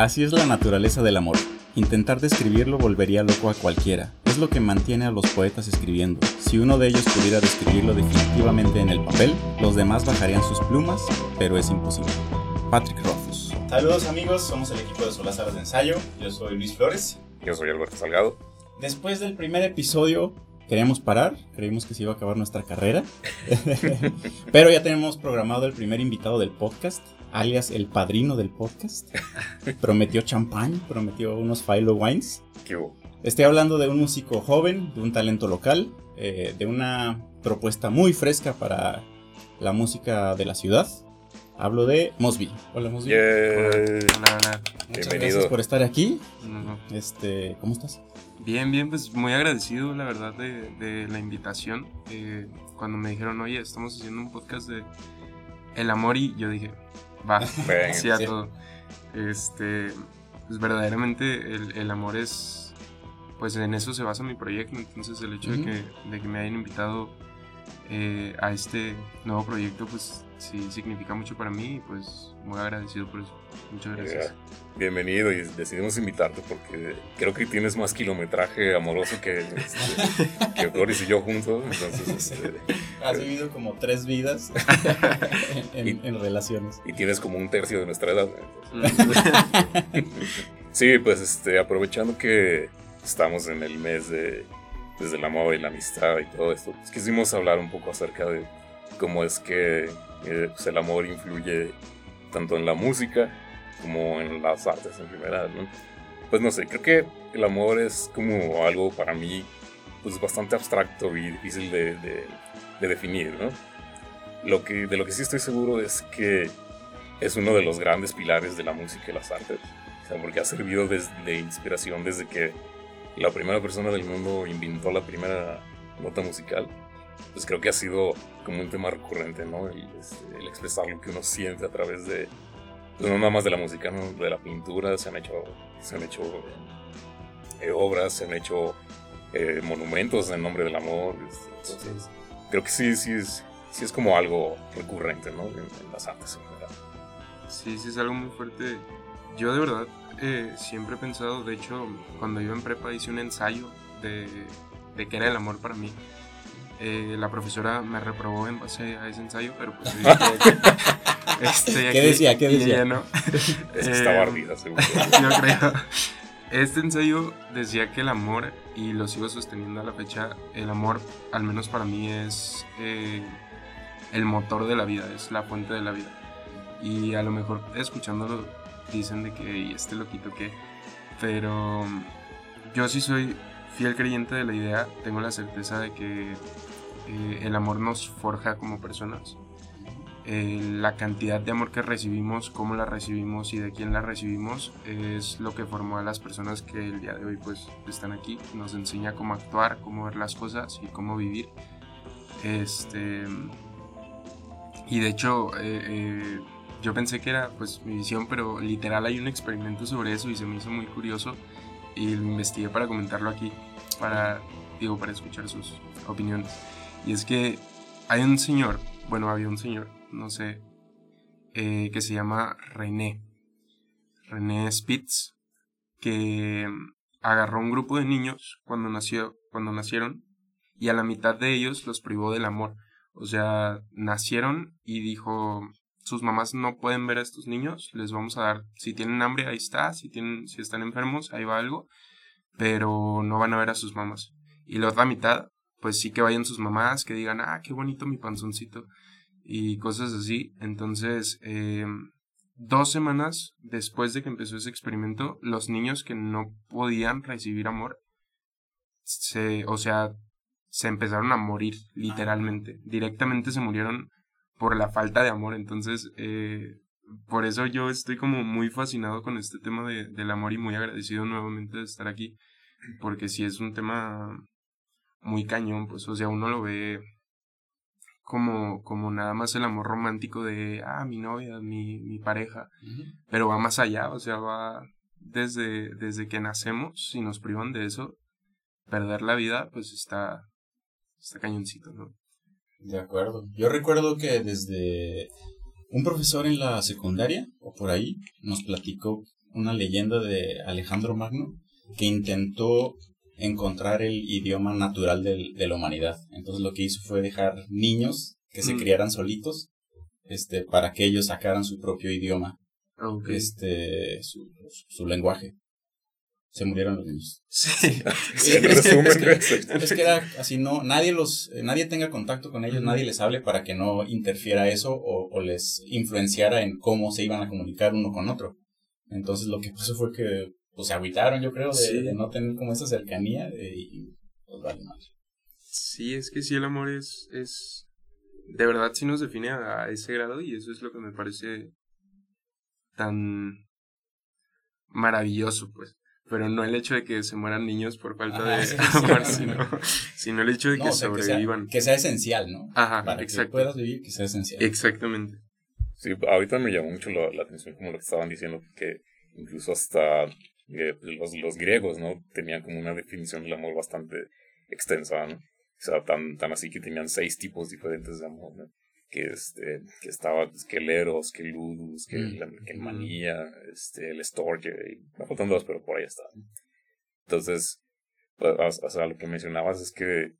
Así es la naturaleza del amor. Intentar describirlo volvería loco a cualquiera. Es lo que mantiene a los poetas escribiendo. Si uno de ellos pudiera describirlo definitivamente en el papel, los demás bajarían sus plumas, pero es imposible. Patrick Rothfuss. Saludos amigos, somos el equipo de Solazaras de Ensayo. Yo soy Luis Flores. Yo soy Alberto Salgado. Después del primer episodio queríamos parar, creímos que se iba a acabar nuestra carrera, pero ya tenemos programado el primer invitado del podcast, alias el padrino del podcast. prometió champán, prometió unos Philo Wines. ¿Qué Estoy hablando de un músico joven, de un talento local, eh, de una propuesta muy fresca para la música de la ciudad. Hablo de Mosby. Hola Mosby. Hola, hola. Muchas gracias por estar aquí. Este, ¿cómo estás? Bien, bien, pues muy agradecido, la verdad, de, la invitación. Eh, cuando me dijeron, oye, estamos haciendo un podcast de el amor, y yo dije, va, sí a todo. Este, pues verdaderamente el, el, amor es, pues en eso se basa mi proyecto. Entonces, el hecho de, que, de que me hayan invitado eh, a este nuevo proyecto, pues sí significa mucho para mí y pues muy agradecido por eso. Muchas gracias. bienvenido y decidimos invitarte porque creo que tienes más kilometraje amoroso que, este, que Doris y yo juntos. Entonces, este, Has vivido como tres vidas en, relaciones. Y tienes como un tercio de nuestra edad. sí, pues este, aprovechando que estamos en el mes de desde el amor y la amistad y todo esto, pues quisimos hablar un poco acerca de cómo es que eh, pues el amor influye tanto en la música como en las artes en general, ¿no? Pues no sé, creo que el amor es como algo para mí pues bastante abstracto y difícil de, de, definir, ¿no? Lo que, de lo que sí estoy seguro es que es uno de los grandes pilares de la música y las artes, o sea, porque ha servido de inspiración desde que la primera persona del mundo inventó la primera nota musical, pues creo que ha sido como un tema recurrente, ¿no? El, este, expresar lo que uno siente a través de, pues no nada más de la música, ¿no? De la pintura, se han hecho, se han hecho eh, obras, se han hecho eh, monumentos en nombre del amor. Entonces, creo que sí, sí es, sí es como algo recurrente, ¿no? En, las artes en general. Sí, sí es algo muy fuerte. Yo de verdad eh, siempre he pensado, de hecho, cuando iba en prepa hice un ensayo de, de qué era el amor para mí. Eh, la profesora me reprobó en base a ese ensayo, pero pues este, ¿Qué decía? ¿Qué decía? no. Es que estaba ardida, seguro. Yo creo. Este ensayo decía que el amor, y lo sigo sosteniendo a la fecha, el amor, al menos para mí, es eh, el motor de la vida, es la fuente de la vida. Y a lo mejor escuchándolo dicen de que y este loquito que pero yo sí soy fiel creyente de la idea tengo la certeza de que eh, el amor nos forja como personas eh, la cantidad de amor que recibimos cómo la recibimos y de quién la recibimos es lo que formó a las personas que el día de hoy pues están aquí nos enseña cómo actuar cómo ver las cosas y cómo vivir este y de hecho eh, yo pensé que era pues mi visión, pero literal hay un experimento sobre eso y se me hizo muy curioso y lo investigué para comentarlo aquí, para, digo, para escuchar sus opiniones. Y es que hay un señor, bueno, había un señor, no sé, eh, que se llama René, René Spitz, que agarró un grupo de niños cuando, nació, cuando nacieron y a la mitad de ellos los privó del amor. O sea, nacieron y dijo, sus mamás no pueden ver a estos niños, les vamos a dar, si tienen hambre, ahí está, si, tienen, si están enfermos, ahí va algo, pero no van a ver a sus mamás. Y la otra mitad, pues sí que vayan sus mamás, que digan, ah, qué bonito mi panzoncito, y cosas así. Entonces, eh, dos semanas después de que empezó ese experimento, los niños que no podían recibir amor, se, o sea, se empezaron a morir, literalmente. Directamente se murieron por la falta de amor. Entonces, eh, por eso yo estoy como muy fascinado con este tema de, del amor y muy agradecido nuevamente de estar aquí, porque si es un tema muy cañón, pues, o sea, uno lo ve como, como nada más el amor romántico de, ah, mi novia, mi, mi pareja, pero va más allá, o sea, va desde, desde que nacemos, si nos privan de eso, perder la vida, pues está, está cañoncito, ¿no? De acuerdo. Yo recuerdo que desde un profesor en la secundaria, o por ahí, nos platicó una leyenda de Alejandro Magno que intentó encontrar el idioma natural de la humanidad. Entonces lo que hizo fue dejar niños que se mm. criaran solitos este, para que ellos sacaran su propio idioma, este, su, su, lenguaje. Se murieron los niños. Sí, es, que, era así, no, nadie los, nadie tenga contacto con ellos, nadie les hable para que no interfiera eso o, o, les influenciara en cómo se iban a comunicar uno con otro. Entonces lo que pasó fue que pues, se agüitaron, yo creo, de, no tener como esa cercanía y pues vale mal. Sí, es que sí, el amor es, es, de verdad sí nos define a, ese grado y eso es lo que me parece tan maravilloso, pues. Pero no el hecho de que se mueran niños por falta de amor, sino, el hecho de que sobrevivan. Que sea, esencial, ¿no? Ajá, Para que puedas vivir, que sea esencial. Exactamente. Sí, ahorita me llamó mucho la, la atención como lo que estaban diciendo, que incluso hasta eh, los, los griegos, ¿no? Tenían como una definición del amor bastante extensa, ¿no? O sea, tan, tan así que tenían seis tipos diferentes de amor, ¿no? Que, este, que estaba, que el eros, que el ludus, que, que el manía, este, el storge, y me faltan dos, pero por ahí está. Entonces, pues, o sea, lo que mencionabas es que,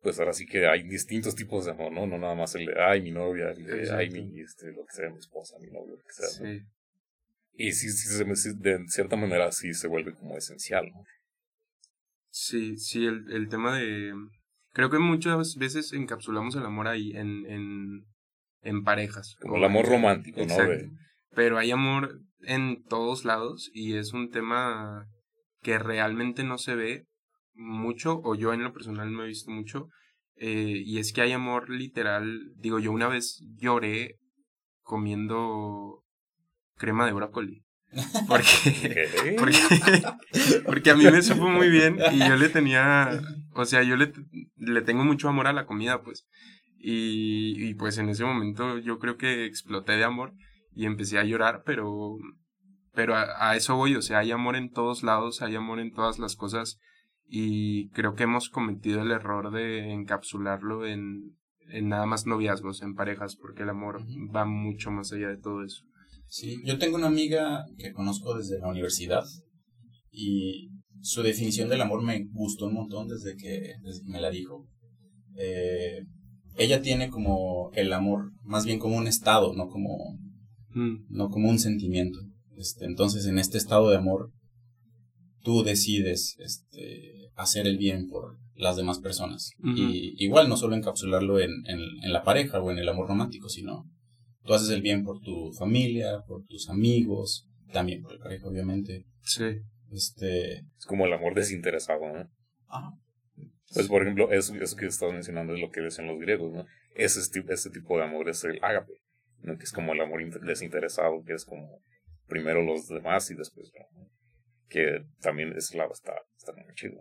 pues ahora sí que hay distintos tipos de amor, ¿no? No nada más el de, ay, mi novia, el de, ay, mi, este, lo que sea, mi esposa, mi novio, lo que sea. Sí. Y sí, sí, de cierta manera sí se vuelve como esencial, ¿no? Sí, sí, el, el tema de... Creo que muchas veces encapsulamos el amor ahí en, en, en parejas. Como el amor romántico, ¿no? Pero hay amor en todos lados y es un tema que realmente no se ve mucho, o yo en lo personal no he visto mucho, eh, y es que hay amor literal. Digo, yo una vez lloré comiendo crema de brócoli. Porque, porque, porque, a mí me supo muy bien y yo le tenía, o sea, yo le, le tengo mucho amor a la comida, pues. Y, y pues en ese momento yo creo que exploté de amor y empecé a llorar, pero, pero a, a, eso voy, o sea, hay amor en todos lados, hay amor en todas las cosas y creo que hemos cometido el error de encapsularlo en, en nada más noviazgos, en parejas, porque el amor va mucho más allá de todo eso. Sí, yo tengo una amiga que conozco desde la universidad y su definición del amor me gustó un montón desde que, me la dijo. Eh, ella tiene como el amor más bien como un estado, no como, mm. no como un sentimiento. Este, entonces, en este estado de amor, tú decides este, hacer el bien por las demás personas. Y igual no solo encapsularlo en, en, la pareja o en el amor romántico, sino Tú haces el bien por tu familia, por tus amigos, también por el pareja, obviamente. Sí. Este... Es como el amor desinteresado, ¿no? Ajá. Pues, por ejemplo, eso, eso que estás mencionando es lo que decían los griegos, ¿no? Ese, ese tipo de amor es el ágape, ¿no? Que es como el amor desinteresado, que es como primero los demás y después ¿no? Que también ese lado está, está muy chido,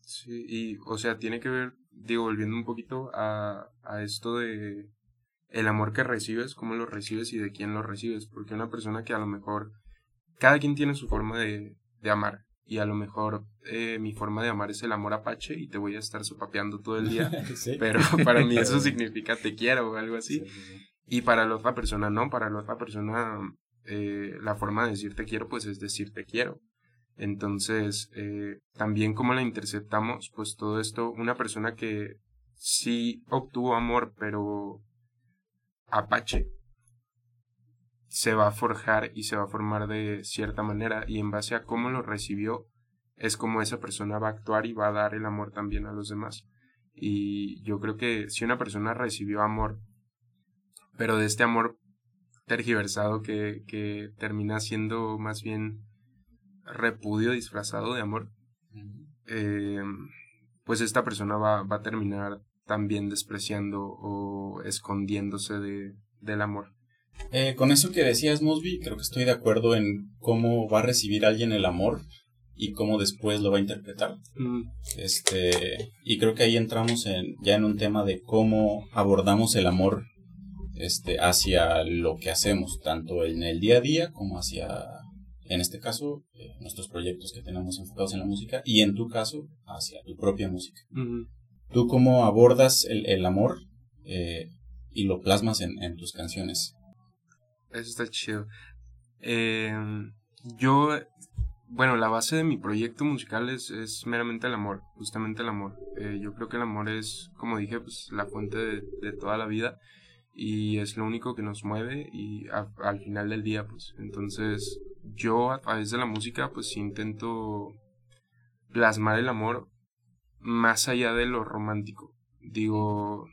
Sí, y, o sea, tiene que ver, digo, volviendo un poquito a, a esto de el amor que recibes, cómo lo recibes y de quién lo recibes. Porque una persona que a lo mejor, cada quien tiene su forma de, de amar. Y a lo mejor eh, mi forma de amar es el amor apache y te voy a estar sopapeando todo el día. Pero para mí eso significa te quiero o algo así. Y para la otra persona no, para la otra persona eh, la forma de decir te quiero pues es decir te quiero. Entonces, eh, también como la interceptamos, pues todo esto, una persona que sí obtuvo amor, pero Apache se va a forjar y se va a formar de cierta manera y en base a cómo lo recibió es como esa persona va a actuar y va a dar el amor también a los demás. Y yo creo que si una persona recibió amor, pero de este amor tergiversado que, que termina siendo más bien repudio disfrazado de amor, eh, pues esta persona va, va a terminar también despreciando o escondiéndose de, del amor. Eh, con eso que decías, Mosby, creo que estoy de acuerdo en cómo va a recibir alguien el amor y cómo después lo va a interpretar. Mm. Este, y creo que ahí entramos en, ya en un tema de cómo abordamos el amor este, hacia lo que hacemos, tanto en el día a día como hacia, en este caso, eh, nuestros proyectos que tenemos enfocados en la música y en tu caso, hacia tu propia música. ¿Tú cómo abordas el, el amor eh, y lo plasmas en, en, tus canciones? Eso está chido. Eh, yo, bueno, la base de mi proyecto musical es, es meramente el amor, justamente el amor. Eh, yo creo que el amor es, como dije, pues la fuente de, de toda la vida y es lo único que nos mueve y al final del día, pues. Entonces, yo a través de la música, pues intento plasmar el amor más allá de lo romántico. Digo,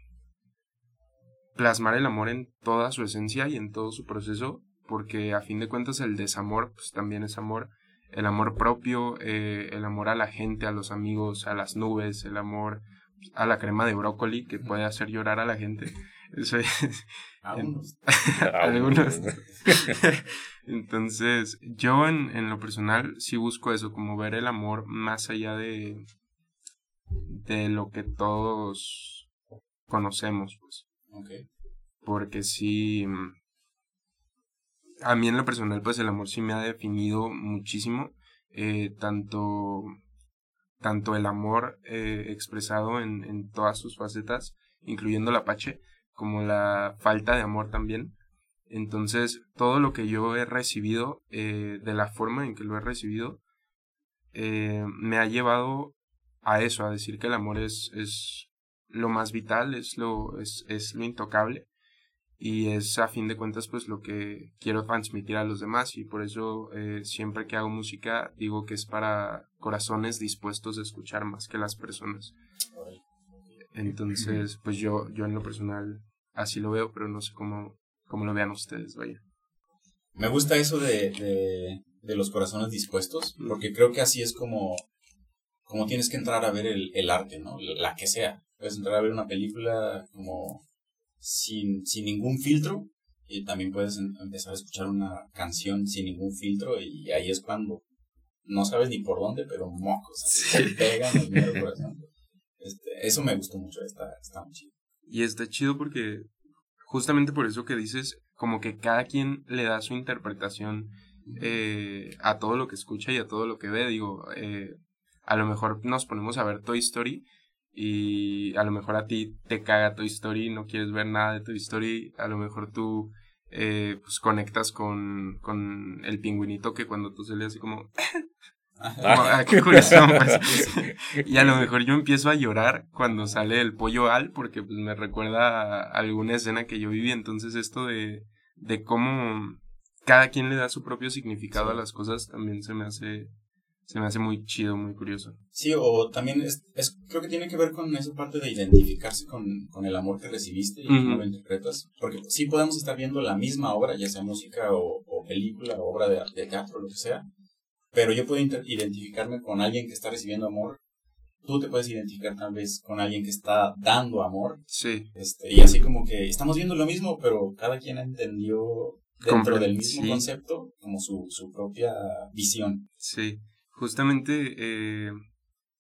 plasmar el amor en toda su esencia y en todo su proceso, porque a fin de cuentas el desamor pues también es amor, el amor propio, eh, el amor a la gente, a los amigos, a las nubes, el amor a la crema de brócoli que puede hacer llorar a la gente. Eso es, algunos. Entonces, yo en, en lo personal sí busco eso, como ver el amor más allá de, de lo que todos conocemos, pues. Porque sí, mm, a mí en lo personal, pues el amor sí me ha definido muchísimo, eh, tanto, tanto el amor eh, expresado en, en todas sus facetas, incluyendo la Apache, como la falta de amor también. Entonces, todo lo que yo he recibido, eh, de la forma en que lo he recibido, me ha llevado a eso, a decir que el amor es, es lo más vital, es lo, es, es lo intocable y es a fin de cuentas pues lo que quiero transmitir a los demás y por eso eh, siempre que hago música digo que es para corazones dispuestos a escuchar más que las personas. Entonces pues yo, yo en lo personal así lo veo, pero no sé cómo, cómo lo vean ustedes, vaya. Me gusta eso de, de, de los corazones dispuestos, porque creo que así es como como tienes que entrar a ver el, el arte, ¿no? La que sea. Puedes entrar a ver una película como sin, sin ningún filtro y también puedes empezar a escuchar una canción sin ningún filtro y ahí es cuando no sabes ni por dónde, pero mocos, se pegan el corazón. Este, eso me gustó mucho, está, está muy chido. Y está chido porque justamente por eso que dices, como que cada quien le da su interpretación eh, a todo lo que escucha y a todo lo que ve. Digo, eh, a lo mejor nos ponemos a ver Toy Story y a lo mejor a ti te caga Toy Story, no quieres ver nada de Toy Story, a lo mejor tú eh, pues conectas con, con el pingüinito que cuando tú sales así como... Ah, qué curioso, pues. y a lo mejor yo empiezo a llorar cuando sale el pollo al, porque pues me recuerda a alguna escena que yo viví. Entonces, esto de, de cómo cada quien le da su propio significado a las cosas también se me hace se me hace muy chido, muy curioso. Sí, o también es, es, creo que tiene que ver con esa parte de identificarse con, con el amor que recibiste y cómo lo interpretas. Porque sí podemos estar viendo la misma obra, ya sea música o, o película o obra de, de teatro, lo que sea, pero yo puedo identificarme con alguien que está recibiendo amor. Tú te puedes identificar tal vez con alguien que está dando amor. Sí. Este, y así como que estamos viendo lo mismo, pero cada quien entendió dentro del mismo concepto como su, su propia visión. Sí. Justamente eh,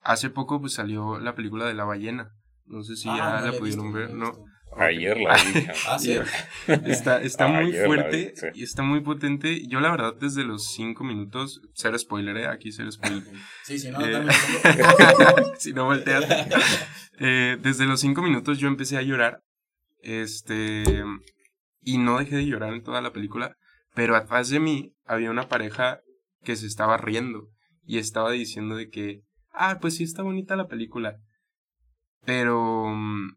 hace poco pues salió la película de la ballena. No sé si ah, ya la pudieron ver, ¿no? Ayer la vi. ah, sí. Está, está muy fuerte y está muy potente. Yo la verdad desde los cinco minutos, cero spoiler, ¿eh? aquí cero spoiler. sí, si no, eh, si no volteas. Eh, desde los cinco minutos yo empecé a llorar. Este. Y no dejé de llorar en toda la película. Pero atrás de mí había una pareja que se estaba riendo y estaba diciendo de que, ah, pues sí está bonita la película, pero mm,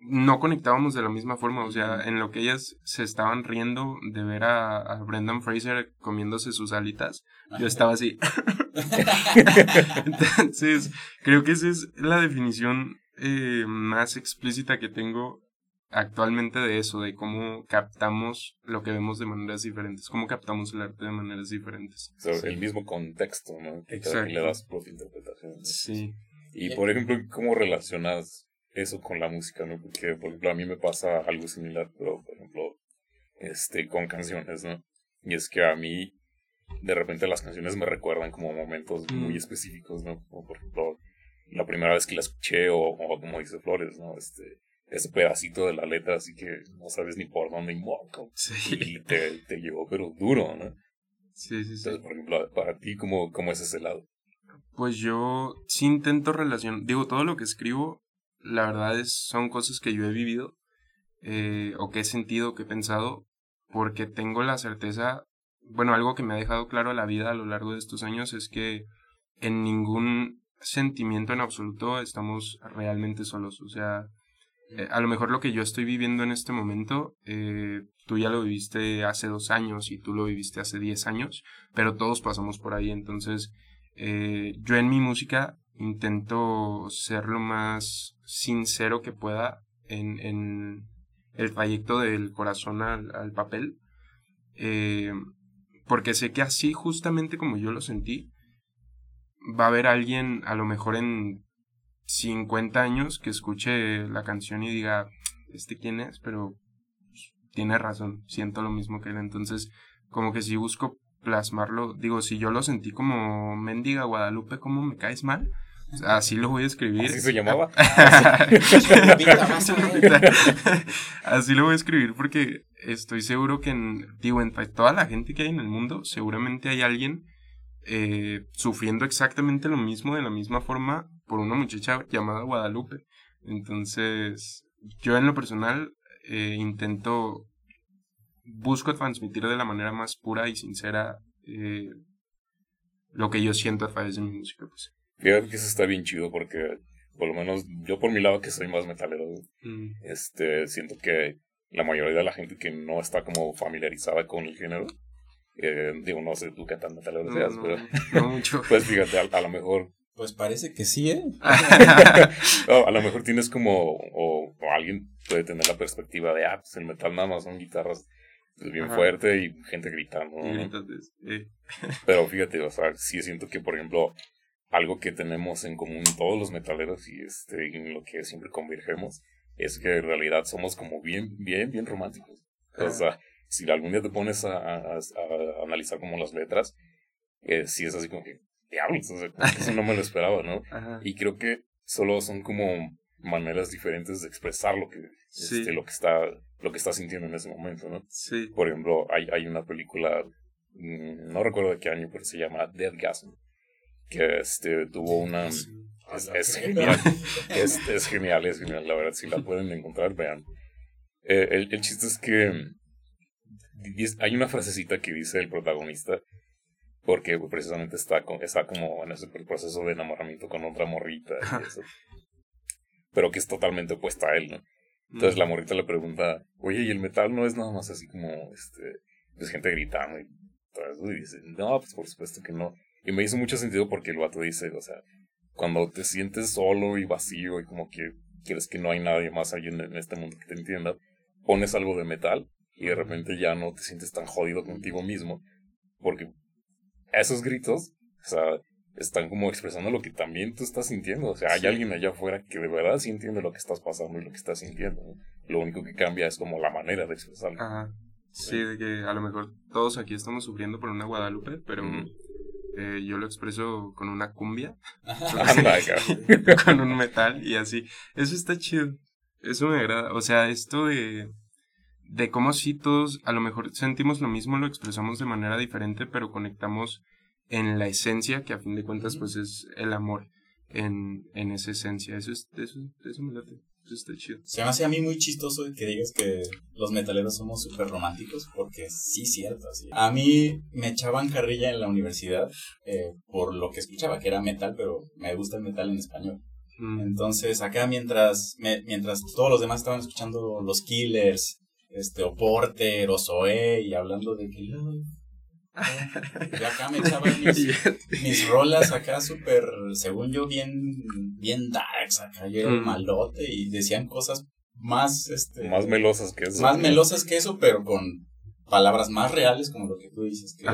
no conectábamos de la misma forma, o sea, en lo que ellas se estaban riendo de ver a, Brendan Fraser comiéndose sus alitas, yo estaba así. Entonces, creo que esa es la definición eh, más explícita que tengo actualmente de eso, de cómo captamos lo que vemos de maneras diferentes, cómo captamos el arte de maneras diferentes. El mismo contexto, ¿no? Que le das propia interpretación. Sí. Y por ejemplo, ¿cómo relacionas eso con la música, no? Porque, por ejemplo, a mí me pasa algo similar, pero, por ejemplo, este, con canciones, ¿no? Y es que a mí, de repente las canciones me recuerdan como momentos muy mm. específicos, ¿no? Como, por ejemplo, la primera vez que la escuché o, o como dice Flores, ¿no? Este, ese pedacito de la letra, así que no sabes ni por dónde y moco. Sí. Y te, te llevó, pero duro, ¿no? Sí, sí, sí. Entonces, por ejemplo, para ti, ¿cómo, cómo es ese lado? Pues yo sí intento relacionar, digo, todo lo que escribo, la verdad es, son cosas que yo he vivido, eh, o que he sentido, que he pensado, porque tengo la certeza bueno, algo que me ha dejado claro la vida a lo largo de estos años es que en ningún sentimiento en absoluto estamos realmente solos. O sea, eh, a lo mejor lo que yo estoy viviendo en este momento, eh, tú ya lo viviste hace dos años y tú lo viviste hace diez años, pero todos pasamos por ahí. Entonces, eh, yo en mi música intento ser lo más sincero que pueda en, el trayecto del corazón al, al papel. porque sé que así, justamente como yo lo sentí, va a haber alguien, a lo mejor en 50 años, que escuche la canción y diga, ¿este quién es? Pero pues, tiene razón, siento lo mismo que él. Entonces, como que si busco plasmarlo, digo, si yo lo sentí como mendiga Guadalupe, ¿cómo me caes mal? Así lo voy a escribir. ¿Así se llamaba? Así lo voy a escribir porque estoy seguro que, en, digo, entre toda la gente que hay en el mundo, seguramente hay alguien eh, sufriendo exactamente lo mismo de la misma forma por una muchacha llamada Guadalupe. Entonces, yo en lo personal eh, intento, busco transmitir de la manera más pura y sincera eh, lo que yo siento a través de mi música. Pues. Fíjate que eso está bien chido porque, por lo menos yo por mi lado que soy más metalero, mm. este, siento que la mayoría de la gente que no está como familiarizada con el género, eh, digo, no sé tú qué tan metalero seas, pero. No mucho. pues fíjate, a, lo mejor. Pues parece que sí, ¿eh? a lo mejor tienes como. O, alguien puede tener la perspectiva de, ah, pues el metal nada más son guitarras pues, bien fuerte y gente gritando. pero fíjate, o sea, sí siento que, por ejemplo, algo que tenemos en común todos los metaleros y este, en lo que siempre convergemos es que en realidad somos como bien, bien, bien románticos. O sea, si algún día te pones a, analizar como las letras, eh, si es así como que, diablos, eso no me lo esperaba, ¿no? Y creo que solo son como maneras diferentes de expresar lo que, este, lo que está, lo que estás sintiendo en ese momento, ¿no? Sí. Por ejemplo, hay, hay una película, mm, no recuerdo de qué año, pero se llama Deadgasm, que este, tuvo una... Es, genial, es, es, genial, es genial, la verdad, si la pueden encontrar, vean. Eh, el, el chiste es que hay una frasecita que dice el protagonista, porque precisamente está, está como en ese proceso de enamoramiento con otra morrita, pero que es totalmente opuesta a él, ¿no? Entonces la morrita le pregunta, oye, ¿y el metal no es nada más así como, este, pues gente gritando y todo eso? Y dice, no, pues por supuesto que no. Y me hizo mucho sentido porque el vato dice, o sea, cuando te sientes solo y vacío y como que quieres que no hay nadie más ahí en, en este mundo que te entienda, pones algo de metal y de repente ya no te sientes tan jodido contigo mismo, porque esos gritos, o sea, están como expresando lo que también tú estás sintiendo, o sea, hay alguien allá afuera que de verdad sí entiende lo que estás pasando y lo que estás sintiendo, lo único que cambia es como la manera de expresarlo. Ajá. Sí, de que a lo mejor todos aquí estamos sufriendo por una Guadalupe, pero eh, yo lo expreso con una cumbia, con un metal y así. Eso está chido. Eso me agrada. O sea, esto de de cómo si todos a lo mejor sentimos lo mismo, lo expresamos de manera diferente, pero conectamos en la esencia, que a fin de cuentas pues es el amor en, en esa esencia. Eso, es, eso, eso me late. Eso está chido. Se me hace a mí muy chistoso que digas que los metaleros somos súper románticos, porque sí, cierto. Sí. A mí me echaban carrilla en la universidad eh, por lo que escuchaba, que era metal, pero me gusta el metal en español. Mm. Entonces, acá mientras, mientras todos los demás estaban escuchando los Killers, este, o Porter, o Zoe, y hablando de que yo acá me echaban mis, rolas acá súper, según yo, bien, bien darks, acá yo era mm. malote y decían cosas más, este... Más melosas que eso. Más melosas que eso, pero con palabras más reales, como lo que tú dices, que,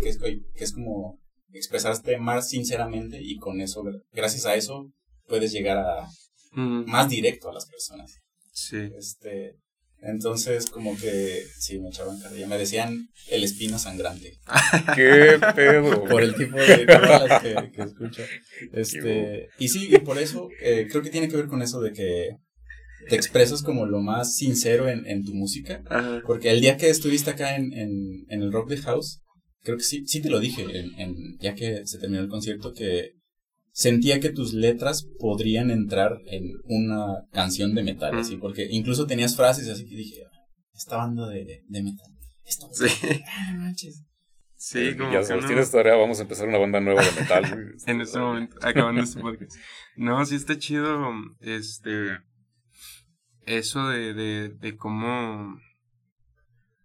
que, es, que es como expresarte más sinceramente y con eso, gracias a eso, puedes llegar a mm. más directo a las personas. Sí. Este, entonces, como que sí, me echaban carrilla. Me decían el espino sangrante. ¡Qué pedo! Por el tipo de palabras que, que escucha. Este, y sí, y por eso eh, creo que tiene que ver con eso de que te expresas como lo más sincero en, en tu música. Porque el día que estuviste acá en, en, en, el Rock the House, creo que sí, sí te lo dije, en, en, ya que se terminó el concierto, que sentía que tus letras podrían entrar en una canción de metal, así, porque incluso tenías frases así que dije, esta banda de, de metal, esta sí. ah, manches. Sí, Eh, como ya que no- tienes tarea, vamos a empezar una banda nueva de metal. en este momento, acabando este podcast. No, sí está chido, este, eso de, de, de cómo,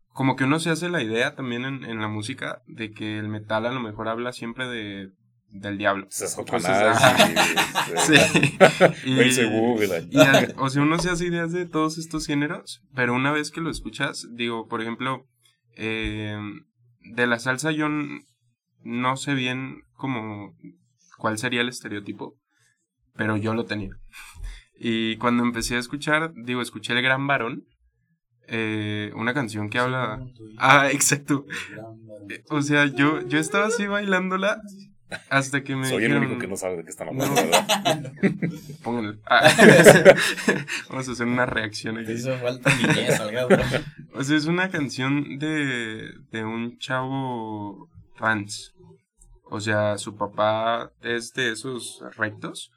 como que uno se hace la idea también en, en la música de que el metal a lo mejor habla siempre de, del diablo. Es Cosas- Satanás y, Sí. Y- Belzebú, y la- y a- o sea, uno se hace ideas de todos estos géneros, pero una vez que lo escuchas, digo, por ejemplo, eh, de la salsa yo no sé bien como cuál sería el estereotipo, pero yo lo tenía. Y cuando empecé a escuchar, digo, escuché El Gran Varón, eh, una canción que habla... Ah, exacto. O sea, yo, yo estaba así bailándola hasta que me Soy el único que no sabe de qué están No. hablando, ¿verdad? Pónganlo. Ah. Vamos a hacer una reacción Te aquí. hizo falta niñez, Salgado. O sea, es una canción de, de un chavo trans. O sea, su papá es de esos rectos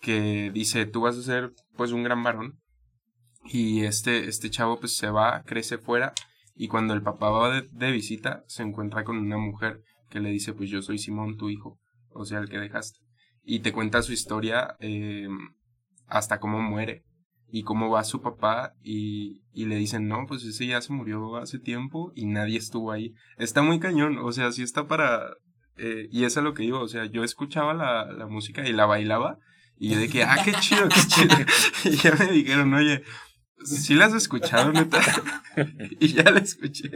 que dice, tú vas a ser pues un gran varón. Y este, este chavo pues se va, crece fuera y cuando el papá va de, de visita se encuentra con una mujer que le dice, pues yo soy Simón, tu hijo, o sea, el que dejaste. Y te cuenta su historia eh, hasta cómo muere y cómo va su papá y, y le dicen, no, pues ese ya se murió hace tiempo y nadie estuvo ahí. Está muy cañón, o sea, sí está para... eh, y eso es lo que digo, o sea, yo escuchaba la, la música y la bailaba y de que, ah, qué chido, qué chido. Y ya me dijeron, oye, ¿sí la has escuchado, neta? y ya la escuché.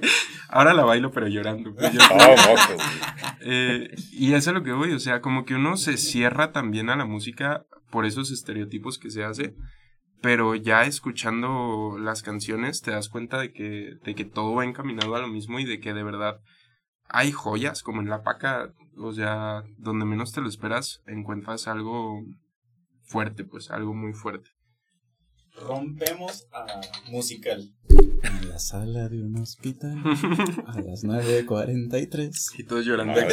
Ahora la bailo, pero llorando. pues, yo- Oh, mocos. eh, y eso es lo que voy, o sea, como que uno se cierra también a la música por esos estereotipos que se hace, pero ya escuchando las canciones te das cuenta de que, de que todo va encaminado a lo mismo y de que de verdad hay joyas, como en La Paca, o sea, donde menos te lo esperas, encuentras algo fuerte, pues algo muy fuerte. Rompemos a musical. En la sala de un hospital a las 9.43. Y todos llorando.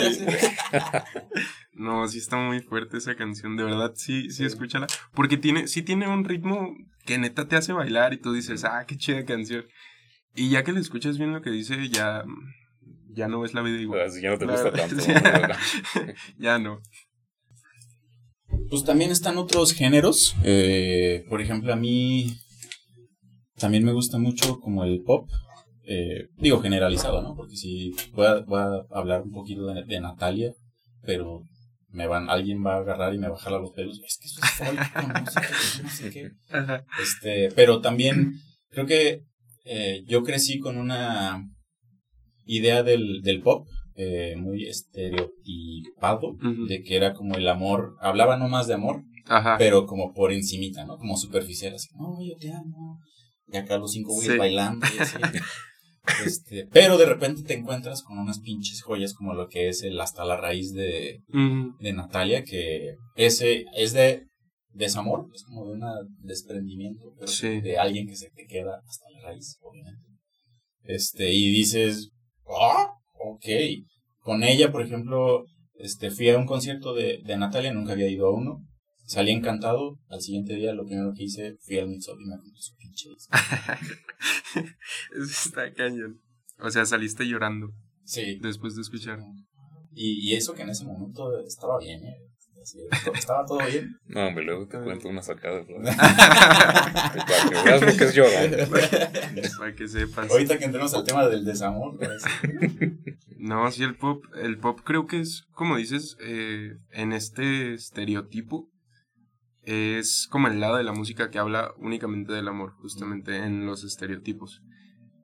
No, sí está muy fuerte esa canción, de verdad, sí, sí, escúchala. Porque tiene, sí tiene un ritmo que neta te hace bailar y tú dices, ah, qué chida canción. Y ya que le escuchas bien lo que dice, ya, ya no ves la vida igual. Así ya no te gusta tanto. ya no. Pues también están otros géneros. eh, por ejemplo, a mí también me gusta mucho como el pop. eh, digo generalizado, ¿no? Porque si voy a, voy a hablar un poquito de, de Natalia, pero me van, alguien va a agarrar y me va a jalar los pelos. Es que eso es folk no sé qué. Este, pero también creo que eh, yo crecí con una idea del, del pop eh, muy estereotipado, de que era como el amor, hablaba no más de amor, Ajá. pero como por encimita, ¿no? Como superficial, así, no, yo te amo. Y acá los cinco güeyes Sí. bailando y así. Este, pero de repente te encuentras con unas pinches joyas como lo que es el hasta la raíz de, de Natalia, que ese es de desamor, es como de un desprendimiento, pero Sí. de alguien que se te queda hasta la raíz, obviamente. Este, y dices, ah, ok. Con ella, por ejemplo, este, fui a un concierto de, de Natalia, nunca había ido a uno. Salí encantado. Al siguiente día, lo primero que hice fui al Mix Up y me compré su pinche está cañón. O sea, saliste llorando Sí. después de escuchar. Y, y eso que en ese momento estaba bien, ¿eh? Así, estaba todo bien. No, hombre, luego te cuento una sacada. de. Para que veas lo que es llorar. Para que sepas. Ahorita que entremos al tema del desamor, No, sí, el pop, el pop creo que es, como dices, eh, en este estereotipo, es como el lado de la música que habla únicamente del amor, justamente en los estereotipos.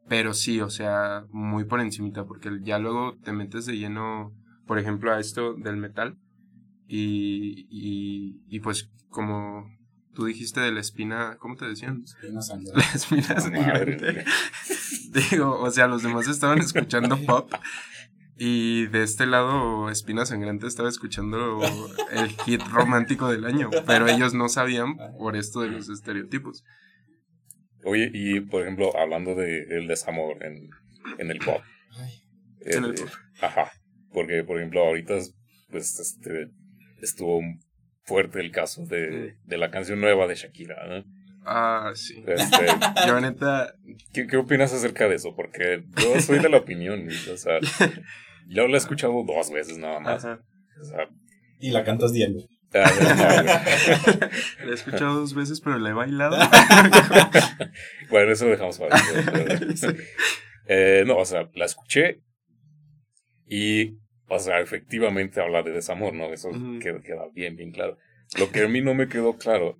Pero sí, o sea, muy por encimita, porque ya luego te metes de lleno, por ejemplo, a esto del metal, y, y, y pues como tú dijiste de la espina, ¿cómo te decían? Espina sangrante. La espina Madre sangrante. Digo, o sea, los demás estaban escuchando pop y de este lado Espina Sangrante estaba escuchando el hit romántico del año, pero ellos no sabían por esto de los estereotipos. Oye, y por ejemplo, hablando de el desamor en, en el pop. Ay, En el eh, pop. Ajá. Porque, por ejemplo, ahorita pues este estuvo fuerte el caso de, de la canción nueva de Shakira. ¿no? Ah, sí. Este, Yo neta, ¿qué, ¿Qué opinas acerca de eso? Porque yo soy de la opinión, o sea, Yo la he escuchado dos veces nada más. O sea, y la cantas diario. ah, no. La he escuchado dos veces, pero la he bailado. bueno, eso lo dejamos para Eh, no, o sea, la escuché y, o sea, efectivamente habla de desamor, ¿no? Eso Ujú. queda, queda bien, bien claro. Lo que a mí no me quedó claro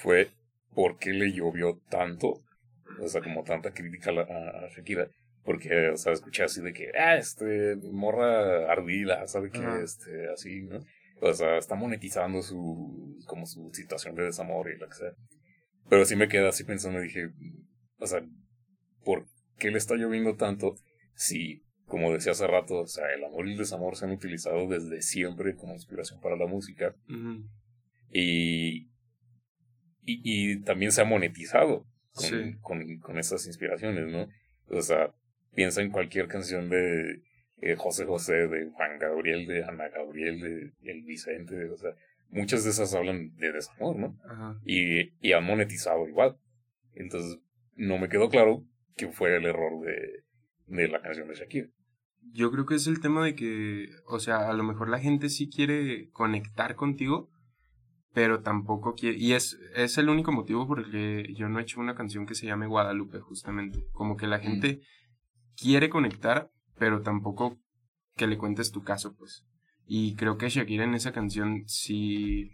fue por qué le llovió tanto, o sea, como tanta crítica a, a- Shakira. Porque, o sea, escuché así de que, ah, este, morra ardida, ¿sabe qué? Ajá. Este, así, ¿no? O sea, está monetizando su, como su situación de desamor y lo que sea. Pero sí me quedé así pensando dije, o sea, ¿por qué le está lloviendo tanto si, como decía hace rato, o sea, el amor y el desamor se han utilizado desde siempre como inspiración para la música y, y, y también se ha monetizado con, Sí. con, con esas inspiraciones, ¿no? O sea, piensa en cualquier canción de eh, José José, de Juan Gabriel, de Ana Gabriel, de El Vicente, o sea, muchas de esas hablan de desamor, ¿no? Ajá. y, y han monetizado igual. Entonces, no me quedó claro que fue el error de, de la canción de Shakira. Yo creo que es el tema de que, o sea, a lo mejor la gente sí quiere conectar contigo, pero tampoco quiere, y es, es el único motivo por el que yo no he hecho una canción que se llame Guadalupe, justamente. Como que la gente quiere conectar, pero tampoco que le cuentes tu caso, pues. Y creo que Shakira en esa canción sí...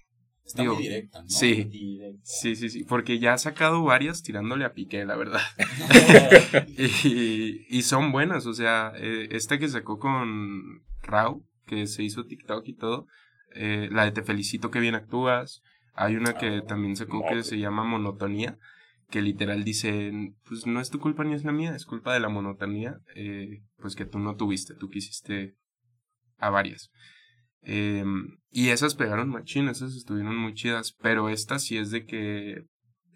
Está Digo, muy directa, ¿no? sí. Directa. Sí, sí, sí, porque ya ha sacado varias tirándole a Piqué, la verdad. y, y son buenas, o sea, eh, esta que sacó con Rau, que se hizo TikTok y todo, eh, la de Te felicito que bien actúas, hay una que Ah, también sacó no, que pues. se llama Monotonía, que literal dice, pues no es tu culpa ni es la mía, es culpa de la monotonía, eh, pues que tú no tuviste, tú quisiste a varias. Eh, y esas pegaron machín, esas estuvieron muy chidas, pero esta sí es de que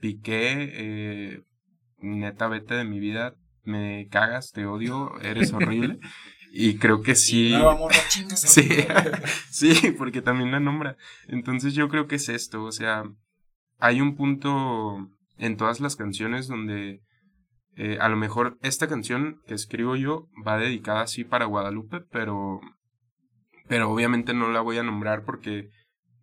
piqué, eh, neta, vete de mi vida, me cagas, te odio, eres horrible. y creo que sí. Nueva morra, chingas. a Sí, sí, porque también la nombra. Entonces yo creo que es esto, o sea, hay un punto en todas las canciones donde eh, a lo mejor esta canción que escribo yo va dedicada así para Guadalupe, pero, pero obviamente no la voy a nombrar porque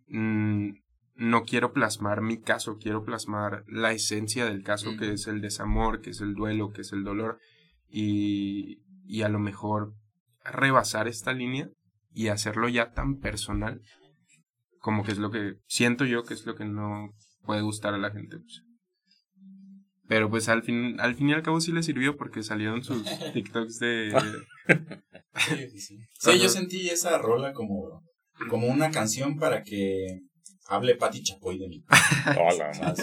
mm, no quiero plasmar mi caso, quiero plasmar la esencia del caso, que es el desamor, que es el duelo, que es el dolor, y, y a lo mejor rebasar esta línea y hacerlo ya tan personal como que es lo que siento yo que es lo que no puede gustar a la gente. pues. Pero pues al fin, al fin y al cabo sí le sirvió porque salieron sus TikToks de... Sí, sí, sí. Sí, yo sentí esa rola como, como una canción para que hable Pati Chapoy de mí. Hola, Ah, sí.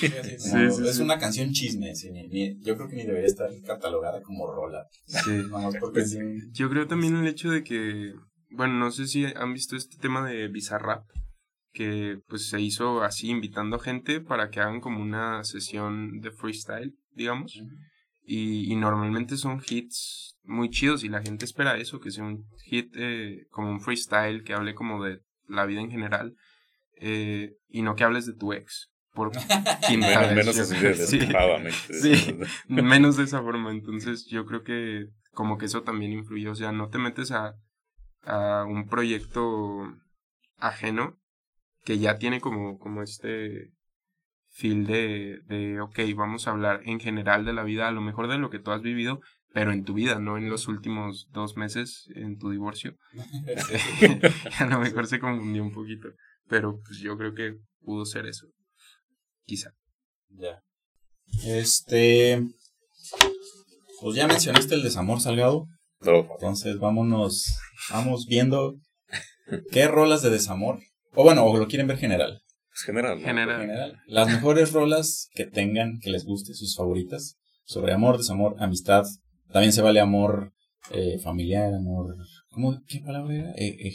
Sí, así Sí, como- sí, es sí. una canción chisme. sí, ni- ni- yo creo que ni debería estar catalogada como rola. Sí. Vamos, porque sí. Yo creo también el hecho de que, bueno, no sé si han visto este tema de Bizarrap, que pues se hizo así invitando gente para que hagan como una sesión de freestyle, digamos. Y, y normalmente son hits muy chidos y la gente espera eso, que sea un hit eh, como un freestyle, que hable como de la vida en general eh, y no que hables de tu ex. Por quinta menos, vez, menos así de. Sí. menos de esa forma. Entonces yo creo que como que eso también influye. O sea, no te metes a, a un proyecto ajeno que ya tiene como, como este feel de, de, ok, vamos a hablar en general de la vida, a lo mejor de lo que tú has vivido, pero en tu vida, no en los últimos dos meses en tu divorcio. a lo mejor se confundió un poquito, pero pues yo creo que pudo ser eso. Quizá. Ya. Este. Pues ya mencionaste el desamor salgado. No, Entonces vámonos. Vamos viendo qué rolas de desamor. O bueno, o lo quieren ver general. Pues general. ¿no? General. general. Las mejores rolas que tengan, que les guste, sus favoritas. Sobre amor, desamor, amistad. También se vale amor eh, familiar, amor. ¿Cómo? ¿Qué palabra era? Eh, eh,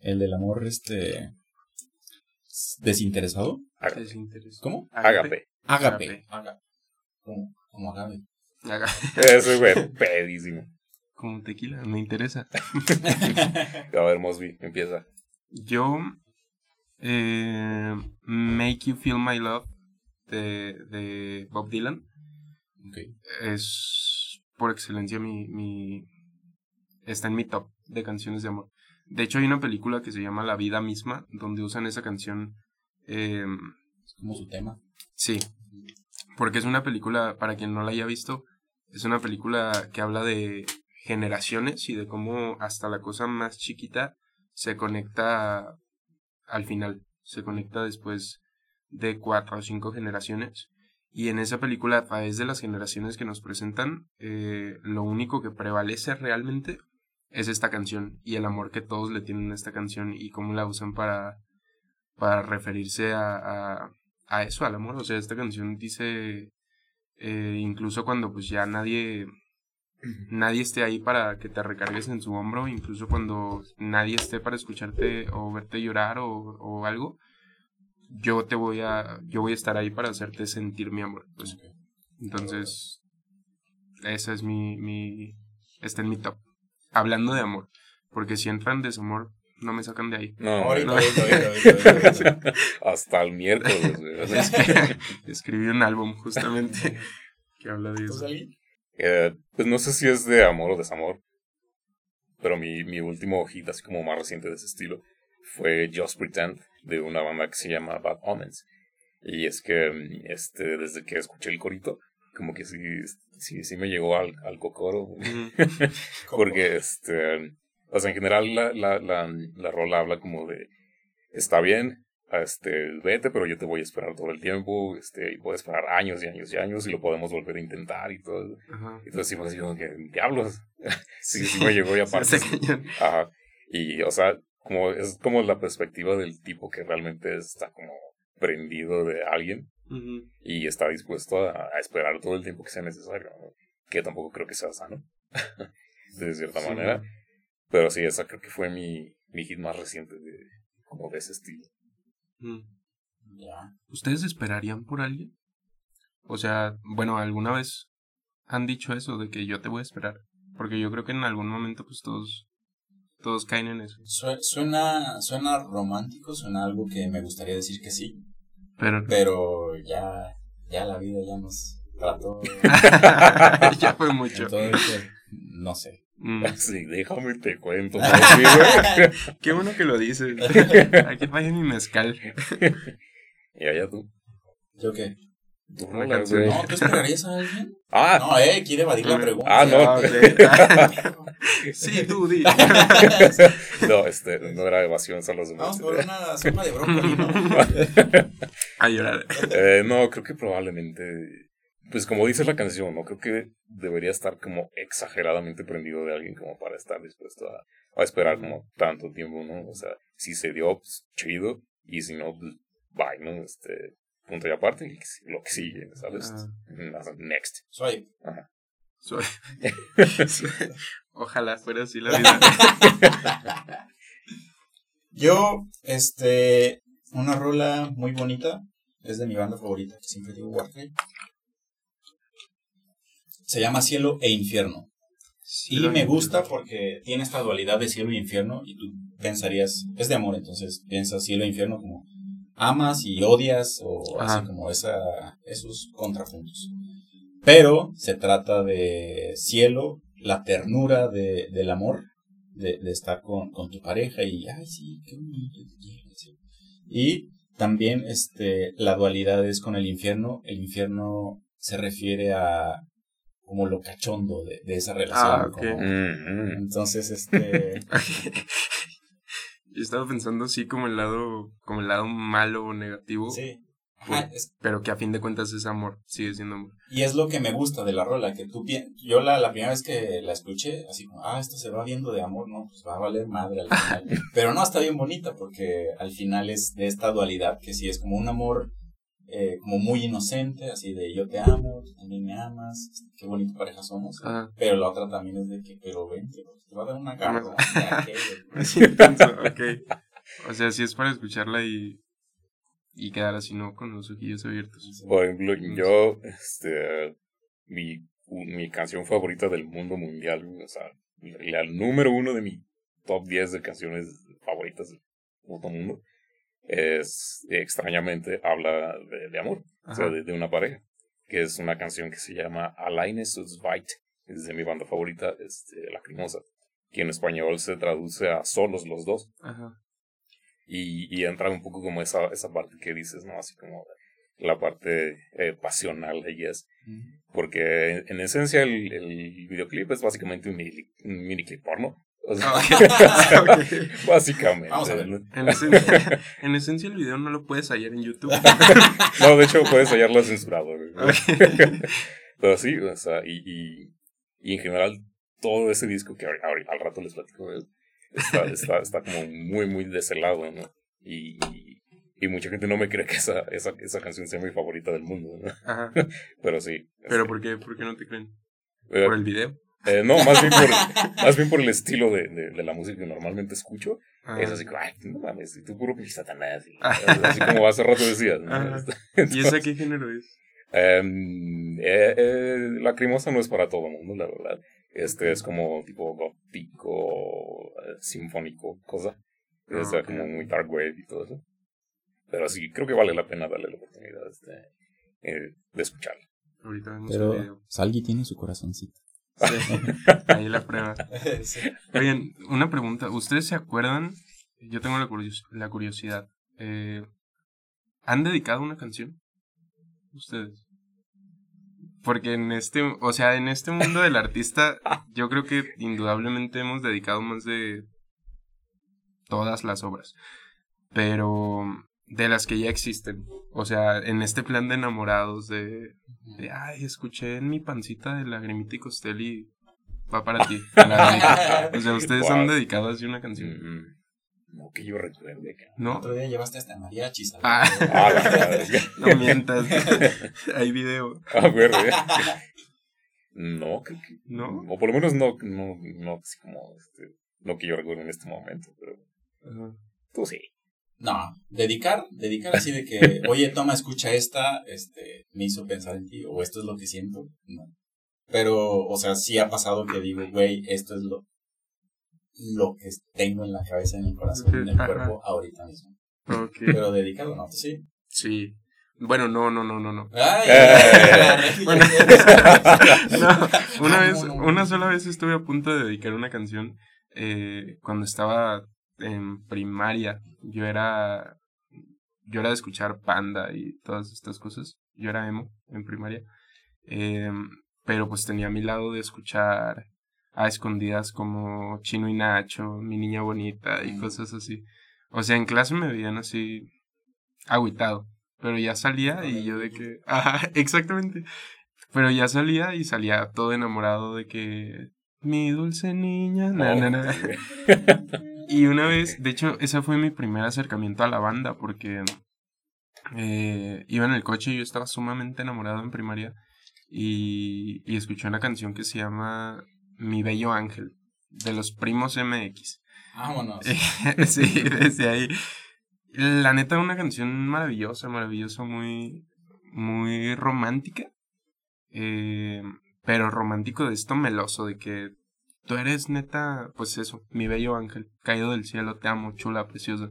el del amor, este. Desinteresado. Desinterés. ¿Cómo? Ágape. Ágape. Como, como agape. Haga- Ese güey, pedísimo. Como tequila, me interesa. A ver, Mosby, empieza. Yo, eh, Make You Feel My Love de, de Bob Dylan es por excelencia mi, mi está en mi top de canciones de amor. De hecho, hay una película que se llama La vida misma, donde usan esa canción. Eh, es como su tema. Sí, porque es una película, para quien no la haya visto, es una película que habla de generaciones y de cómo hasta la cosa más chiquita se conecta al final, se conecta después de cuatro o cinco generaciones. Y en esa película, a través de las generaciones que nos presentan, eh, lo único que prevalece realmente es esta canción y el amor que todos le tienen a esta canción y cómo la usan para, para referirse a, a, a eso, al amor. O sea, esta canción dice, eh, incluso cuando pues ya nadie, nadie esté ahí para que te recargues en su hombro, incluso cuando nadie esté para escucharte o verte llorar o, o algo, yo te voy a, yo voy a estar ahí para hacerte sentir mi amor. Pues. Entonces, esa es mi, mi, está en mi top. Hablando de amor, porque si entran desamor, no me sacan de ahí. No, Ahorita, no. ahorita, ahorita, ahorita. hasta el miércoles. Escribí un álbum justamente que habla de ¿Tú, eso. Eh, pues no sé si es de amor o desamor, pero mi, mi último hit, así como más reciente de ese estilo, fue Just Pretend, de una banda que se llama Bad Omens. Y es que mm, este, desde que escuché el corito, como que sí, sí, sí me llegó al, al cocoro. Porque, este, o sea, en general la, la, la, la rola habla como de, está bien, este, vete, pero yo te voy a esperar todo el tiempo, este, y puedo esperar años y años y años y lo podemos volver a intentar y todo. Ajá. Entonces sí como que, diablos, sí, sí me llegó y aparte, cañón. ajá, y, o sea, como, es como la perspectiva del tipo que realmente está como prendido de alguien Ujú. y está dispuesto a, a esperar todo el tiempo que sea necesario, ¿no? que tampoco creo que sea sano, de cierta Sí. manera. Pero sí, esa creo que fue mi, mi hit más reciente de, como de ese estilo. Ya. ¿Ustedes esperarían por alguien? O sea, bueno, ¿alguna vez han dicho eso de que yo te voy a esperar? Porque yo creo que en algún momento pues todos, todos caen en eso. Sue- Suena, suena romántico, suena algo que me gustaría decir que sí, Pero pero ya, ya la vida ya nos trató. ya fue mucho. Entonces, no sé. Mm. Sí, déjame te cuento. ¿no? Qué bueno que lo dices. Aquí vaya mi mezcal. y allá tú. ¿Yo qué? tú Una rola, canción. No, ¿tú esperarías a alguien? Ah, No, eh, quiere evadir la pregunta. Ah, no. sí, tú di. no, este, no era evasión, solo se me- Vamos por una sopa de brócoli, ¿no? A llorar. Eh, no, creo que probablemente, pues como dice la canción, no creo que debería estar como exageradamente prendido de alguien como para estar dispuesto a, a esperar como tanto tiempo, ¿no? O sea, si se dio, pues chido, y si no, pues bye, ¿no? Este, punto y aparte, y lo que sigue, ¿sabes? Ah. Next. Soy. Soy- Ojalá fuera así la vida. Yo, este, una rola muy bonita, es de mi banda favorita, que siempre digo Warcry. Se llama Cielo e Infierno. Y me gusta porque tiene esta dualidad de cielo e infierno y tú pensarías, es de amor, entonces piensas cielo e infierno como amas y odias o así Ajá. como esa, esos contrapuntos. Pero se trata de cielo, la ternura de, del amor, de, de estar con, con tu pareja y, ay, sí, qué bonito. te quiero", así. Y también este, la dualidad es con el infierno. El infierno se refiere a como lo cachondo de, de esa relación. Ah, ok. como- Mm, mm. entonces, este, Yo estaba pensando así como el lado, como el lado malo o negativo, sí. Ajá, es- pero que a fin de cuentas es amor, sigue siendo amor. y es lo que me gusta de la rola, que tú pi- yo la, la primera vez que la escuché, así como, ah, esto se va viendo de amor, no, pues va a valer madre al final. Pero no, está bien bonita, porque al final es de esta dualidad, que sí es como un amor eh, como muy inocente, así de yo te amo, tú también me amas, qué bonita pareja somos. Ajá. Pero la otra también es de que, pero vente, te va a dar una carga. ya, ¿qué, güey? Es intenso, ok. O sea, sí es para escucharla y, y quedar así, ¿no? Con los ojillos abiertos. Por ejemplo, yo, este, mi, mi canción favorita del mundo mundial, o sea, la número uno de mi top 10 de canciones favoritas del mundo, es, extrañamente, habla de, de amor, o sea, de, de una pareja, que es una canción que se llama Alleine zu zweit, es de mi banda favorita, este, Lacrimosa. que en español se traduce a solos los dos. Ajá. Y, y entra un poco como esa, esa parte que dices, ¿no? Así como la parte eh, pasional de Yes. Porque en, en esencia el, el, videoclip es básicamente un mini, un mini clip porno. O sea, básicamente. Vamos a ver. ¿no? En, esencia, en esencia el video no lo puedes hallar en YouTube. No, de hecho puedes hallarlo censurado. Pero sí, o sea, y, y, y en general todo ese disco que ahori- al rato les platico de él, está, está, está como muy, muy de ese lado, ¿no? Y, y, y mucha gente no me cree que esa, esa, esa canción sea mi favorita del mundo, ¿no? Ajá. Pero sí. ¿Pero por qué? ¿Por qué no te creen? Eh, ¿Por el video? Eh, no, más bien, por, más bien por el estilo de, de, de la música que normalmente escucho. Ah. Es así como, ay, no mames, y tú puro pinche satanás. y- Ah. así como hace rato decías, ¿no? Ajá. Entonces, ¿Y esa qué género es? Em, eh, eh, Lacrimosa no es para todo el mundo, la verdad. Este es como tipo gótico, eh, sinfónico, cosa. Es ok, como muy dark wave y todo eso. Pero sí, creo que vale la pena darle la oportunidad este, eh, de escucharla. Ahorita vemos el Pero video. Salgi tiene su corazoncito. Sí. Ahí la prueba. Oigan, una pregunta. ¿Ustedes se acuerdan? Yo tengo la, curios- la curiosidad. Eh, ¿Han dedicado una canción? ¿Ustedes? Porque en este, o sea, en este mundo del artista, yo creo que indudablemente hemos dedicado más de todas las obras. Pero de las que ya existen. O sea, en este plan de enamorados de, de ay, escuché en mi pancita de lagrimita y costel y va para ti. lagrimita". O sea, ustedes han dedicado así una canción. Mm, No que yo recuerde. ¿No? Otro día llevaste hasta mariachi, ¿sabes? Ah, Ah, la no mientas. Hay video. Ah, güey, güey. No, creo que. ¿No? O por lo menos no, no, no, así como, este, no que yo recuerde en este momento, pero Ajá. tú sí. No, dedicar, dedicar así de que, oye, toma, escucha esta, este, me hizo pensar en ti, o esto es lo que siento, no. Pero, o sea, sí ha pasado que digo, güey, esto es lo, lo que tengo en la cabeza, en el corazón, en el cuerpo, ahorita mismo. Ok. Pero dedicado, no, sí. Sí. Bueno, no, no, no, no, no. Ay, Eh. Bueno. No, una vez, una sola vez estuve a punto de dedicar una canción eh, cuando estaba en primaria. Yo era, yo era de escuchar Panda y todas estas cosas. Yo era emo en primaria. Eh, pero pues tenía a mi lado de escuchar a escondidas como Chino y Nacho, Mi Niña Bonita y Mm. cosas así. O sea, en clase me veían así agüitado. Pero ya salía y yo de que... Ajá, exactamente. Pero ya salía y salía todo enamorado de que... Mi dulce niña... na, na, na. Y una vez, de hecho, ese fue mi primer acercamiento a la banda porque eh, iba en el coche y yo estaba sumamente enamorado en primaria y, y escuché una canción que se llama Mi Bello Ángel de los Primos MX. Vámonos. sí, desde ahí. La neta, una canción maravillosa, maravillosa, muy, muy romántica. Eh, pero romántico de esto meloso, de que tú eres neta, pues eso, mi bello ángel, caído del cielo, te amo, chula, preciosa.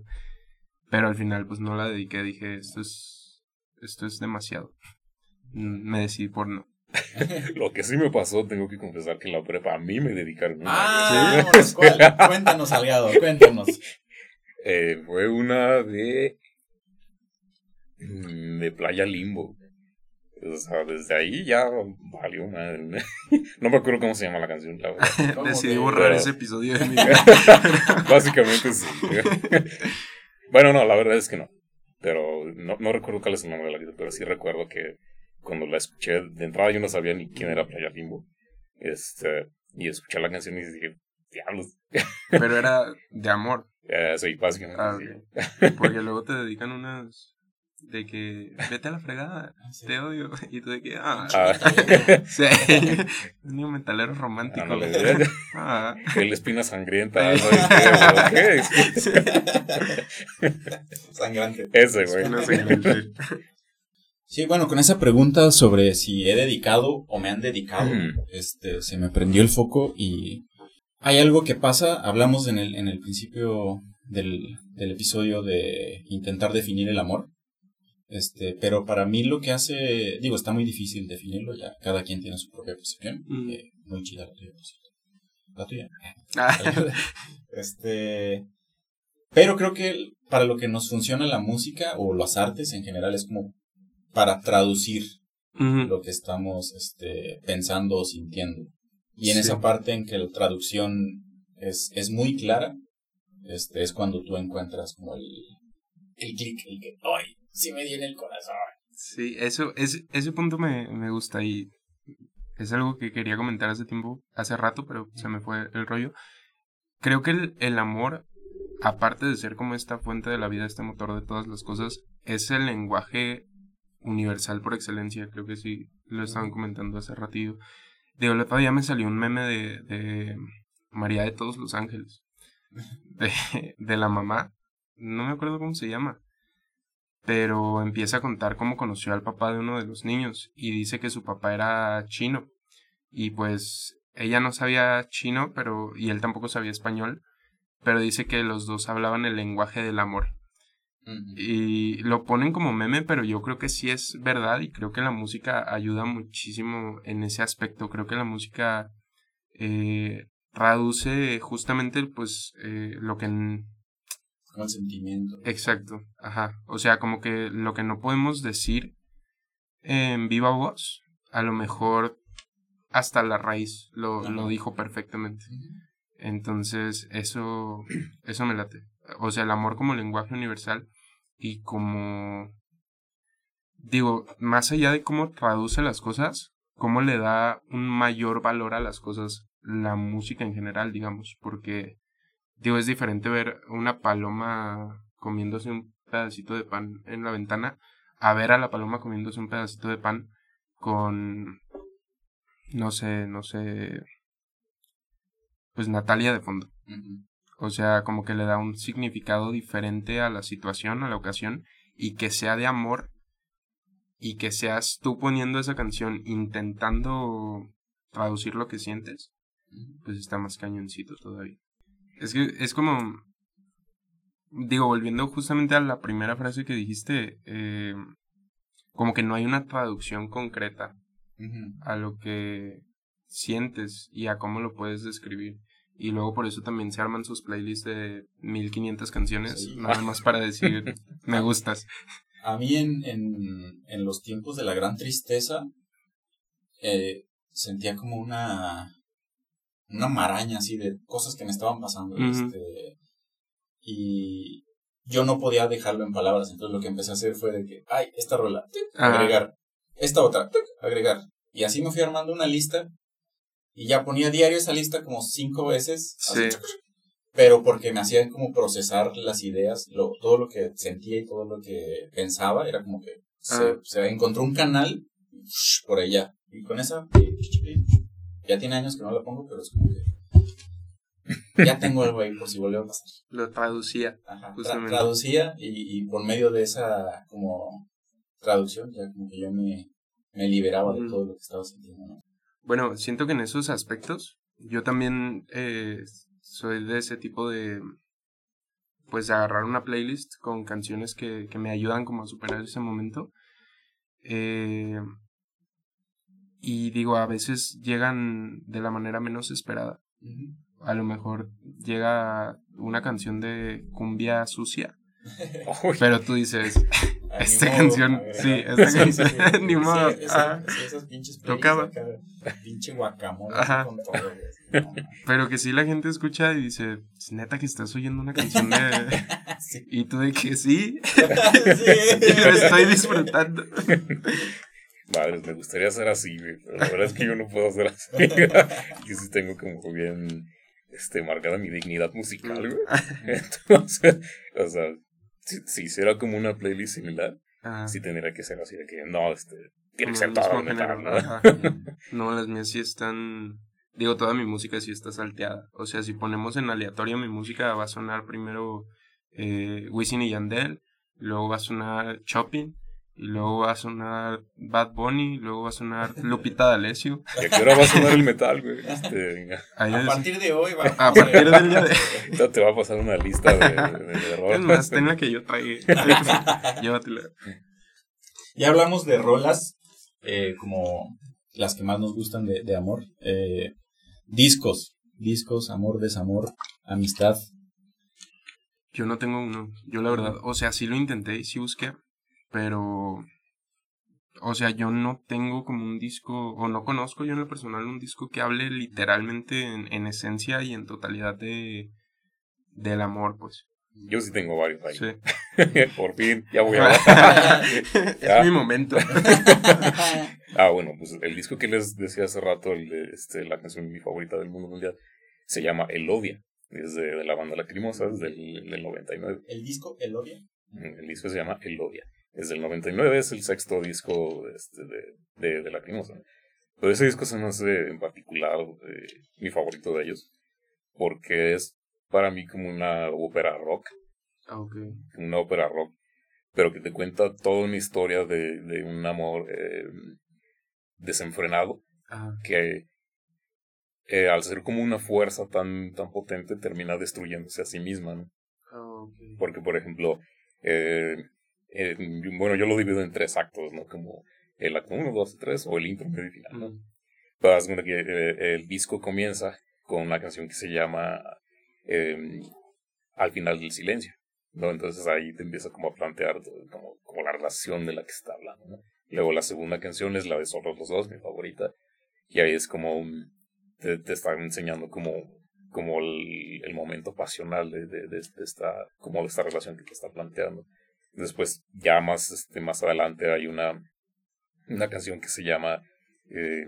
Pero al final, pues no la dediqué, dije, esto es, esto es demasiado. Mm, Me decidí por no. Lo que sí me pasó, tengo que confesar que en la prepa a mí me dedicaron una. Ah, vámonos, ¿cuál? Cuéntanos, Salgado, cuéntanos. Eh, fue una de. mm, de Playa Limbo. O sea, desde ahí ya valió madre. No me acuerdo cómo se llama la canción, la verdad. ¿Cómo Decidí que? borrar Pero- ese episodio de mi vida. Básicamente sí. bueno, no, la verdad es que no. Pero no, no recuerdo cuál es el nombre de la vida, pero sí recuerdo que cuando la escuché, de entrada yo no sabía ni quién era Playa Limbo. Este, y escuché la canción y dije, diablos. Pero era de amor. Eh, sí, básicamente Ah, sí. Porque luego te dedican unas de que vete a la fregada, te odio. Y tú de que, ah, Ah, sí. Un niño metalero romántico. Ah, el espina sangrienta, ¿sabes qué? Sangrante. Ese, güey. no sé, no. Sí, bueno, con esa pregunta sobre si he dedicado o me han dedicado, este, se me prendió el foco y hay algo que pasa, hablamos en el, en el principio del, del episodio de intentar definir el amor, este, pero para mí lo que hace, digo, está muy difícil definirlo, ya cada quien tiene su propia percepción, Mm. eh, muy chida la tuya, por cierto. La tuya. Ah. este. Pero creo que para lo que nos funciona la música o las artes en general es como para traducir lo que estamos este, pensando o sintiendo. Y en Sí. esa parte en que la traducción es, es muy clara, este, es cuando tú encuentras como el, el clic, el que, ¡ay! Sí me dio en el corazón. Sí, eso, ese, ese punto me, me gusta y es algo que quería comentar hace tiempo, hace rato, pero se me fue el rollo. Creo que el, el amor, aparte de ser como esta fuente de la vida, este motor de todas las cosas, es el lenguaje universal por excelencia. Creo que sí, lo estaban comentando hace ratillo. Digo, el otro día me salió un meme de, de María de todos los ángeles, de, de la mamá, no me acuerdo cómo se llama pero empieza a contar cómo conoció al papá de uno de los niños y dice que su papá era chino. Y pues ella no sabía chino pero y él tampoco sabía español pero dice que los dos hablaban el lenguaje del amor. Y lo ponen como meme pero yo creo que sí es verdad y creo que la música ayuda muchísimo en ese aspecto. Creo que la música eh, traduce justamente pues eh, lo que en, Como el sentimiento. Exacto, ajá. O sea, como que lo que no podemos decir en viva voz, a lo mejor hasta la raíz lo, Ajá. lo dijo perfectamente. Entonces, eso, eso me late. O sea, el amor como lenguaje universal y como, digo, más allá de cómo traduce las cosas, cómo le da un mayor valor a las cosas, la música en general, digamos, porque, digo, es diferente ver una paloma comiéndose un pedacito de pan en la ventana a ver a la paloma comiéndose un pedacito de pan con, no sé, no sé, pues Natalia de fondo. O sea, como que le da un significado diferente a la situación, a la ocasión, y que sea de amor, y que seas tú poniendo esa canción intentando traducir lo que sientes, pues está más cañoncito todavía. Es que es como, digo, volviendo justamente a la primera frase que dijiste, eh, como que no hay una traducción concreta a lo que sientes y a cómo lo puedes describir. Y luego por eso también se arman sus playlists de 1500 canciones, Sí. nada más para decir, me gustas. A mí en, en, en los tiempos de la gran tristeza eh, sentía como una una maraña así de cosas que me estaban pasando. Este, y yo no podía dejarlo en palabras. Entonces lo que empecé a hacer fue de que, ay, esta rola, tic, Ajá. agregar. Esta otra, tic, agregar. Y así me fui armando una lista. Y ya ponía diario esa lista como cinco veces. así, Sí. pero porque me hacían como procesar las ideas, lo, todo lo que sentía y todo lo que pensaba, era como que se, Ah. se encontró un canal por allá. Y con esa, ya tiene años que no la pongo, pero es como que ya tengo algo ahí por si vuelve a pasar. Lo traducía. Ajá, tra- traducía y, y por medio de esa como traducción, ya como que yo me, me liberaba de Ujú. todo lo que estaba sintiendo. ¿no? Bueno, siento que en esos aspectos yo también eh, soy de ese tipo de, pues, de agarrar una playlist con canciones que, que me ayudan como a superar ese momento. Eh, y digo, a veces llegan de la manera menos esperada. A lo mejor llega una canción de cumbia sucia, pero tú dices, Ah, Esta canción, sí, esta canción, ni modo, esas pinches Tocaba. pinche guacamole con todo. no, pero que sí la gente escucha y dice, "Es neta que estás oyendo una canción de... sí. Y tú de que sí, Sí. y lo estoy disfrutando. Madres, me gustaría ser así, güey. Pero la verdad es que yo no puedo ser así. yo sí tengo como bien este, marcada mi dignidad musical, güey. Entonces, o sea, si, si hiciera como una playlist similar, Ah, sí tendría que ser así de que no, este, tiene que ser todo metal. No, las mías sí están... Digo, toda mi música sí está salteada. O sea, si ponemos en aleatorio mi música, va a sonar primero eh, Wisin y Yandel, luego va a sonar Chopin, y luego va a sonar Bad Bunny, y luego va a sonar Lupita D'Alessio. ¿Y a qué hora va a sonar el metal, güey? Este, A es- partir de hoy va a partir del día de... ahorita te va a pasar una lista de, de, de Es más, ten la que yo tragué. Llévatela. Ya hablamos de rolas eh, como las que más nos gustan de, de amor. Eh, discos. discos, amor, desamor, amistad. Yo no tengo uno. Yo la verdad, o sea, sí lo intenté y sí busqué, pero... O sea, yo no tengo como un disco, o no conozco yo en lo personal un disco que hable literalmente en, en esencia y en totalidad de del amor, pues. Yo sí tengo varios ahí. Sí. Por fin, ya voy a es mi momento. ah, bueno, pues el disco que les decía hace rato, el de, este, la canción mi favorita del mundo mundial, se llama Elodia. Es de, la banda Lacrimosa, es del, del 99. ¿El disco Elodia? El disco se llama Elodia. Es del 99, es el sexto disco este, de, de, de Lacrimosa. Pero ese disco se me hace en particular eh, mi favorito de ellos, porque es para mí como una ópera rock. Ah, okay. Una ópera rock, pero que te cuenta toda una historia de, de un amor eh, desenfrenado, que eh, al ser como una fuerza tan, tan potente termina destruyéndose a sí misma, ¿no? Ah, okay. Porque, por ejemplo, eh, bueno, yo lo divido en tres actos, ¿no? Como el acto 1, 2, 3 o el intro, medio final, ¿no? Pero que el disco comienza con una canción que se llama Em, al final del silencio. ¿no? Entonces ahí te empieza como a plantear como, como la relación de la que está hablando. ¿no? Luego la segunda canción es la de Solo los dos, mi favorita. Y ahí es como te, te están enseñando como, como el, el momento pasional de, de, de, esta, como de esta relación que te está planteando. Después, ya más, este, más adelante hay una, una canción que se llama eh,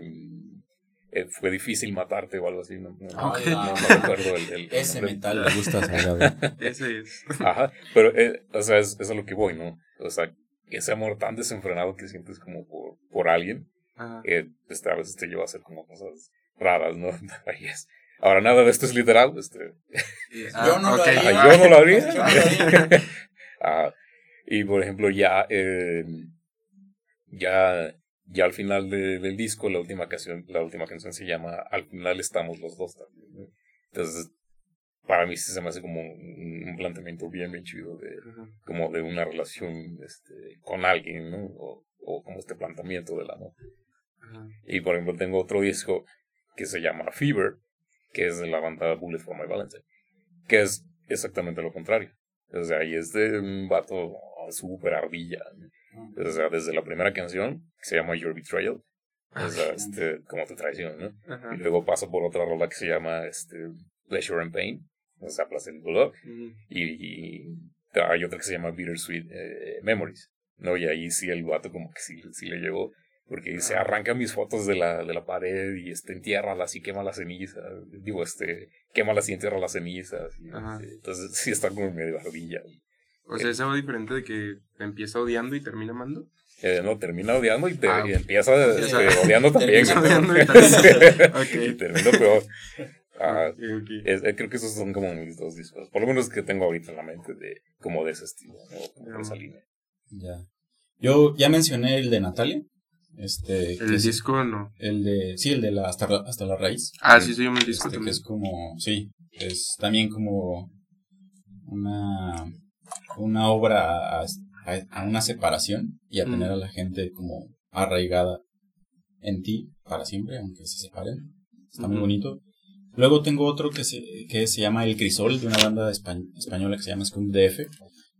eh, fue difícil matarte o algo así. No, no, recuerdo el, Ese mental le gusta Ese es. Ajá, pero eh, o sea, es, es, a lo que voy, ¿no? O sea, ese amor tan desenfrenado que sientes como por, por alguien, eh, este, a veces te lleva a hacer como cosas raras, ¿no? Ahí es. Ahora, nada de esto es literal. Este. Ah, yo, no okay. lo yo no lo haría. ah, y por ejemplo, ya, eh, ya ya al final del disco, la última canción, la última canción se llama Al final estamos los dos también. Entonces, para mí sí se me hace como un, planteamiento bien, bien chido de, como de una relación este, con alguien, ¿no? O, o como este planteamiento del amor. Y por ejemplo, tengo otro disco que se llama Fever, que es de la banda Bullet for My Valentine, que es exactamente lo contrario. O sea, ahí es de un vato súper ardilla, o sea, desde la primera canción, que se llama Your Betrayal, o sea, este, como tu traición, ¿no? Y luego paso por otra rola que se llama este, Pleasure and Pain, o sea, placer y dolor. y, hay otra que se llama Bittersweet eh, Memories, ¿no? Y ahí sí el vato como que sí, sí le llegó, porque dice, arranca mis fotos de la, de la pared y este, entiérralas y quema las cenizas. Digo, este, quémalas y entierra las cenizas. Y, este, entonces sí está como medio ardilla. O sea, es algo diferente de que empieza odiando y termina amando. Eh, no, termina odiando y, te, ah, empieza, este, odiando también. Odiando y también. okay. y termina peor. Ah, eh, creo que esos son como mis dos discos. Por lo menos que tengo ahorita en la mente de como de ese estilo, como de esa línea. Ya. Yo ya mencioné el de Natalia. Este, el disco no. El de, sí, el de la hasta, hasta la raíz. Ah, sí, sí, llama el disco este, Que es como, sí, es también como una una obra a, una separación y a tener a la gente como arraigada en ti para siempre, aunque se separen. Está muy bonito. Luego tengo otro que se, que se llama El Crisol, de una banda española que se llama Scum DF,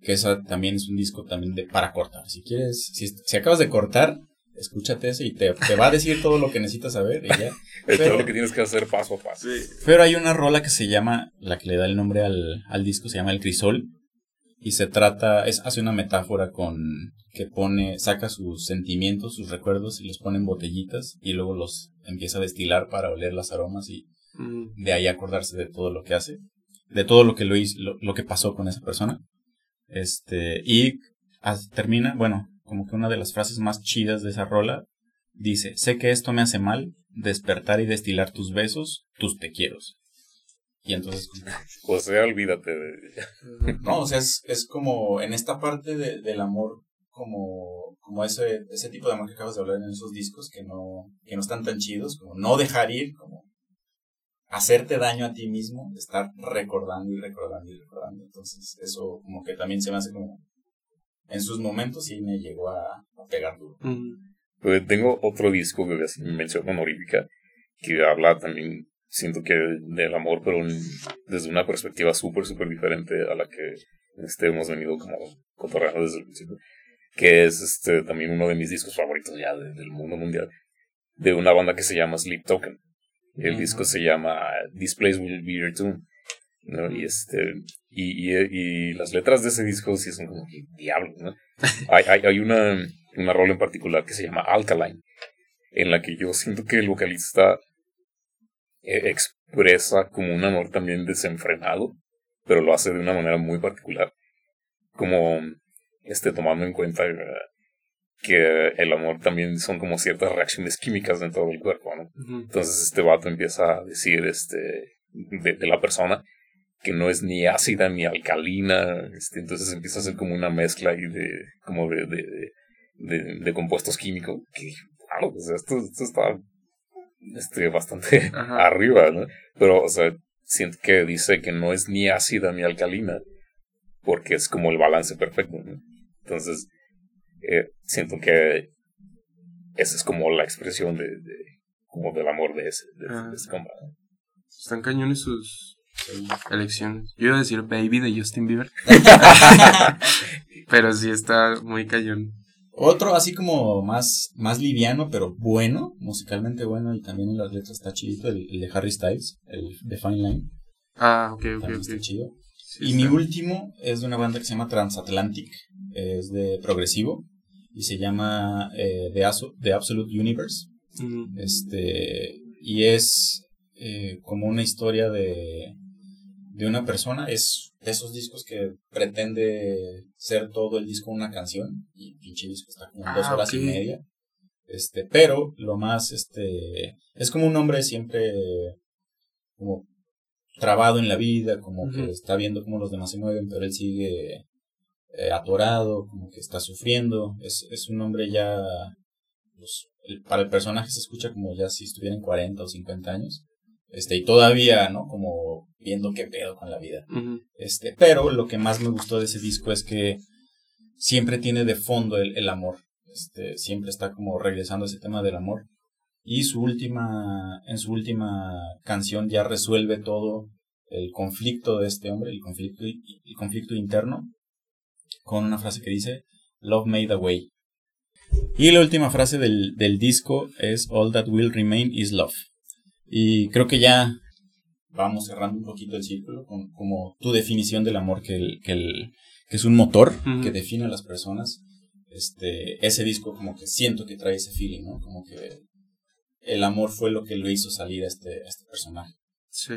que esa también es un disco también de para cortar. Si quieres, si, si acabas de cortar, escúchate ese y te, te, va a decir todo lo que necesitas saber y ya. es todo lo que tienes que hacer paso a paso. Pero hay una rola que se llama, la que le da el nombre al, al disco, se llama El Crisol, y se trata, es, hace una metáfora con que pone, saca sus sentimientos, sus recuerdos y los pone en botellitas y luego los empieza a destilar para oler las aromas y mm. de ahí acordarse de todo lo que hace, de todo lo que lo hizo, lo, que pasó con esa persona. Este, y termina, bueno, como que una de las frases más chidas de esa rola dice, sé que esto me hace mal, despertar y destilar tus besos, tus te quiero. Y entonces... José, olvídate de... no, o sea, es, es como en esta parte de, del amor, como, como ese, ese tipo de amor que acabas de hablar en esos discos que no, que no están tan chidos, como no dejar ir, como hacerte daño a ti mismo, estar recordando y recordando y recordando. Entonces, eso como que también se me hace como... En sus momentos y me llegó a, a pegar duro. Pues tengo otro disco que me mencionó honorífica, que habla también siento que del amor, pero desde una perspectiva súper, súper diferente a la que este, hemos venido como cotorreando desde el principio. Que es este, también uno de mis discos favoritos ya del mundo mundial. De una banda que se llama Sleep Token. El disco se llama This Place Will Be Your Tomb. ¿no? Y, este, y, y, las letras de ese disco sí son como que diablo, ¿no? hay, hay, hay una, una rola en particular que se llama Alkaline, en la que yo siento que el vocalista eh, expresa como un amor también desenfrenado, pero lo hace de una manera muy particular, como este, tomando en cuenta eh, que el amor también son como ciertas reacciones químicas dentro del cuerpo, ¿no? Entonces este vato empieza a decir este, de, de, la persona que no es ni ácida ni alcalina, este, entonces empieza a ser como una mezcla ahí de, como de, de, compuestos químicos, que, claro, sea, esto, esto está este, bastante arriba, ¿no? Pero, o sea, siento que dice que no es ni ácida ni alcalina, porque es como el balance perfecto, ¿no? Entonces, eh, siento que esa es como la expresión de, de como del amor de ese, de, ah. ese compa. Están cañones sus elecciones. Yo iba a decir Baby de Justin Bieber. Pero sí está muy cañón. Otro así como más, más liviano, pero bueno, musicalmente bueno y también en las letras está chido, el, de Harry Styles, el de Fine Line. Ah, ok, ok, También ok. está chido. Sí, y está. mi último es de una banda que se llama Transatlantic, es de progresivo y se llama eh, The, Aso- The Absolute Universe. Este, y es eh, como una historia de, de una persona. Es de esos discos que pretende ser todo el disco una canción. Y pinche disco está como dos Ah, horas y media. Este, pero lo más, este, es como un hombre siempre como trabado en la vida, como que está viendo cómo los demás se mueven, pero él sigue eh, atorado, como que está sufriendo. Es, es un hombre ya pues, el- para el personaje se escucha como ya si estuviera en 40 o 50 años. Este, y todavía, ¿no? Como viendo qué pedo con la vida. Este, pero lo que más me gustó de ese disco es que siempre tiene de fondo el, el amor. Este, siempre está como regresando a ese tema del amor. Y su última, en su última canción ya resuelve todo el conflicto de este hombre, el conflicto, el conflicto interno, con una frase que dice, Love made a way. Y la última frase del, del disco es, All that will remain is love. Y creo que ya vamos cerrando un poquito el círculo con como tu definición del amor, que, el, que, el, que es un motor que define a las personas. Este, ese disco como que siento que trae ese feeling, ¿no? Como que el amor fue lo que lo hizo salir a este, a este personaje. Sí,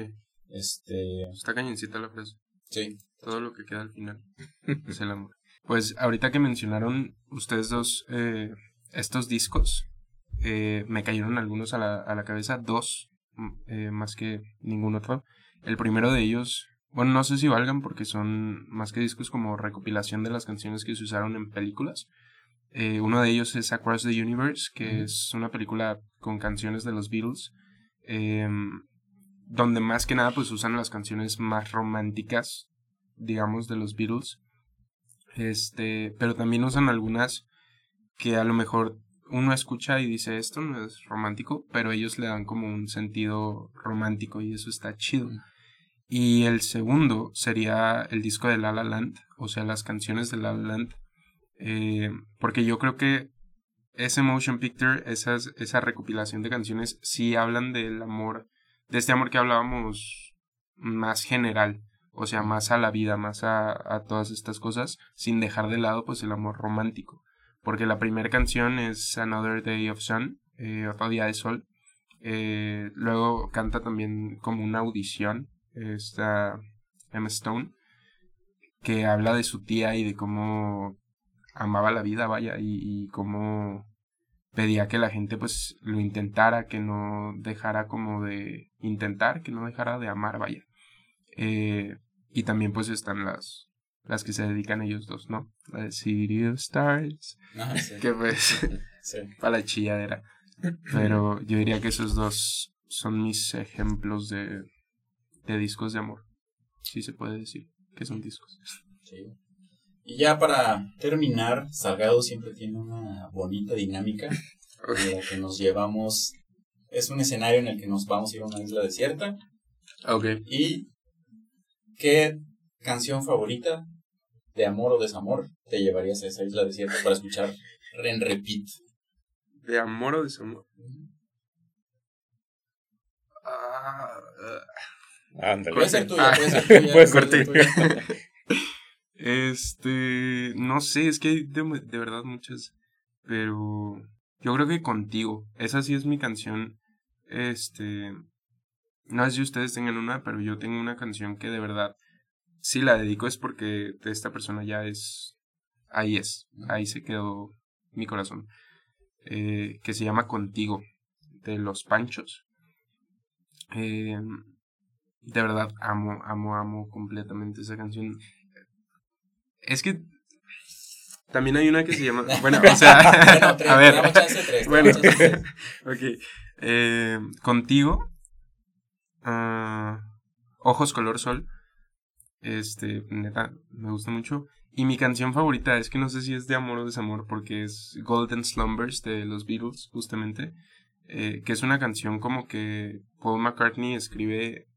Este, está cañoncita la frase. sí. Todo lo que queda al final es el amor. Pues ahorita que mencionaron ustedes dos eh, estos discos, eh, me cayeron algunos a la, a la cabeza, dos eh, más que ningún otro. El primero de ellos, bueno, no sé si valgan porque son más que discos como recopilación de las canciones que se usaron en películas. Eh, uno de ellos es Across the Universe, que es una película con canciones de los Beatles, em, donde más que nada pues usan las canciones más románticas, digamos, de los Beatles. Este, pero también usan algunas que a lo mejor uno escucha y dice esto no es romántico, pero ellos le dan como un sentido romántico y eso está chido. Y el segundo sería el disco de La La Land, o sea, las canciones de La La Land. Eh, porque yo creo que ese motion picture, esas, esa recopilación de canciones, sí hablan del amor, de este amor que hablábamos más general, o sea, más a la vida, más a, a todas estas cosas, sin dejar de lado pues el amor romántico. Porque la primera canción es Another Day of Sun, eh, otro día de sol. Eh, luego canta también como una audición, esta Emma Stone, que habla de su tía y de cómo amaba la vida, vaya, y, y cómo pedía que la gente pues lo intentara, que no dejara como de intentar, que no dejara de amar, vaya. Eh, y también pues están las, las que se dedican ellos dos, ¿no? La de City of Stars, Ajá, sí. que pues Sí. para la chilladera. Pero yo diría que esos dos son mis ejemplos de, de discos de amor. Sí se puede decir que son discos. Sí. Y ya para terminar, Salgado siempre tiene una bonita dinámica en la que nos llevamos es un escenario en el que nos vamos a ir a una isla desierta. Ok. ¿Y qué canción favorita de amor o desamor te llevarías a esa isla desierta para escuchar en repeat? ¿De amor o desamor? Ah, Ándale. Puede ser tuya, Ah. puede ser tuya. Puede puede ser ser tuya. Este, no sé, es que hay de, de verdad muchas, pero yo creo que contigo, esa sí es mi canción, este, no sé si ustedes tengan una, pero yo tengo una canción que de verdad, si la dedico es porque esta persona ya es, ahí es, ahí se quedó mi corazón, eh, que se llama Contigo, de Los Panchos. Eh, de verdad, amo, amo, amo completamente esa canción. Es que también hay una que se llama. Bueno, o sea. Bueno, tres, a ver. tres, Bueno, ok. Eh, contigo. ah, Ojos color sol. Este, neta, me gusta mucho. Y mi canción favorita es que no sé si es de amor o desamor, porque es Golden Slumbers de los Beatles, justamente. eh, que es una canción como que Paul McCartney escribe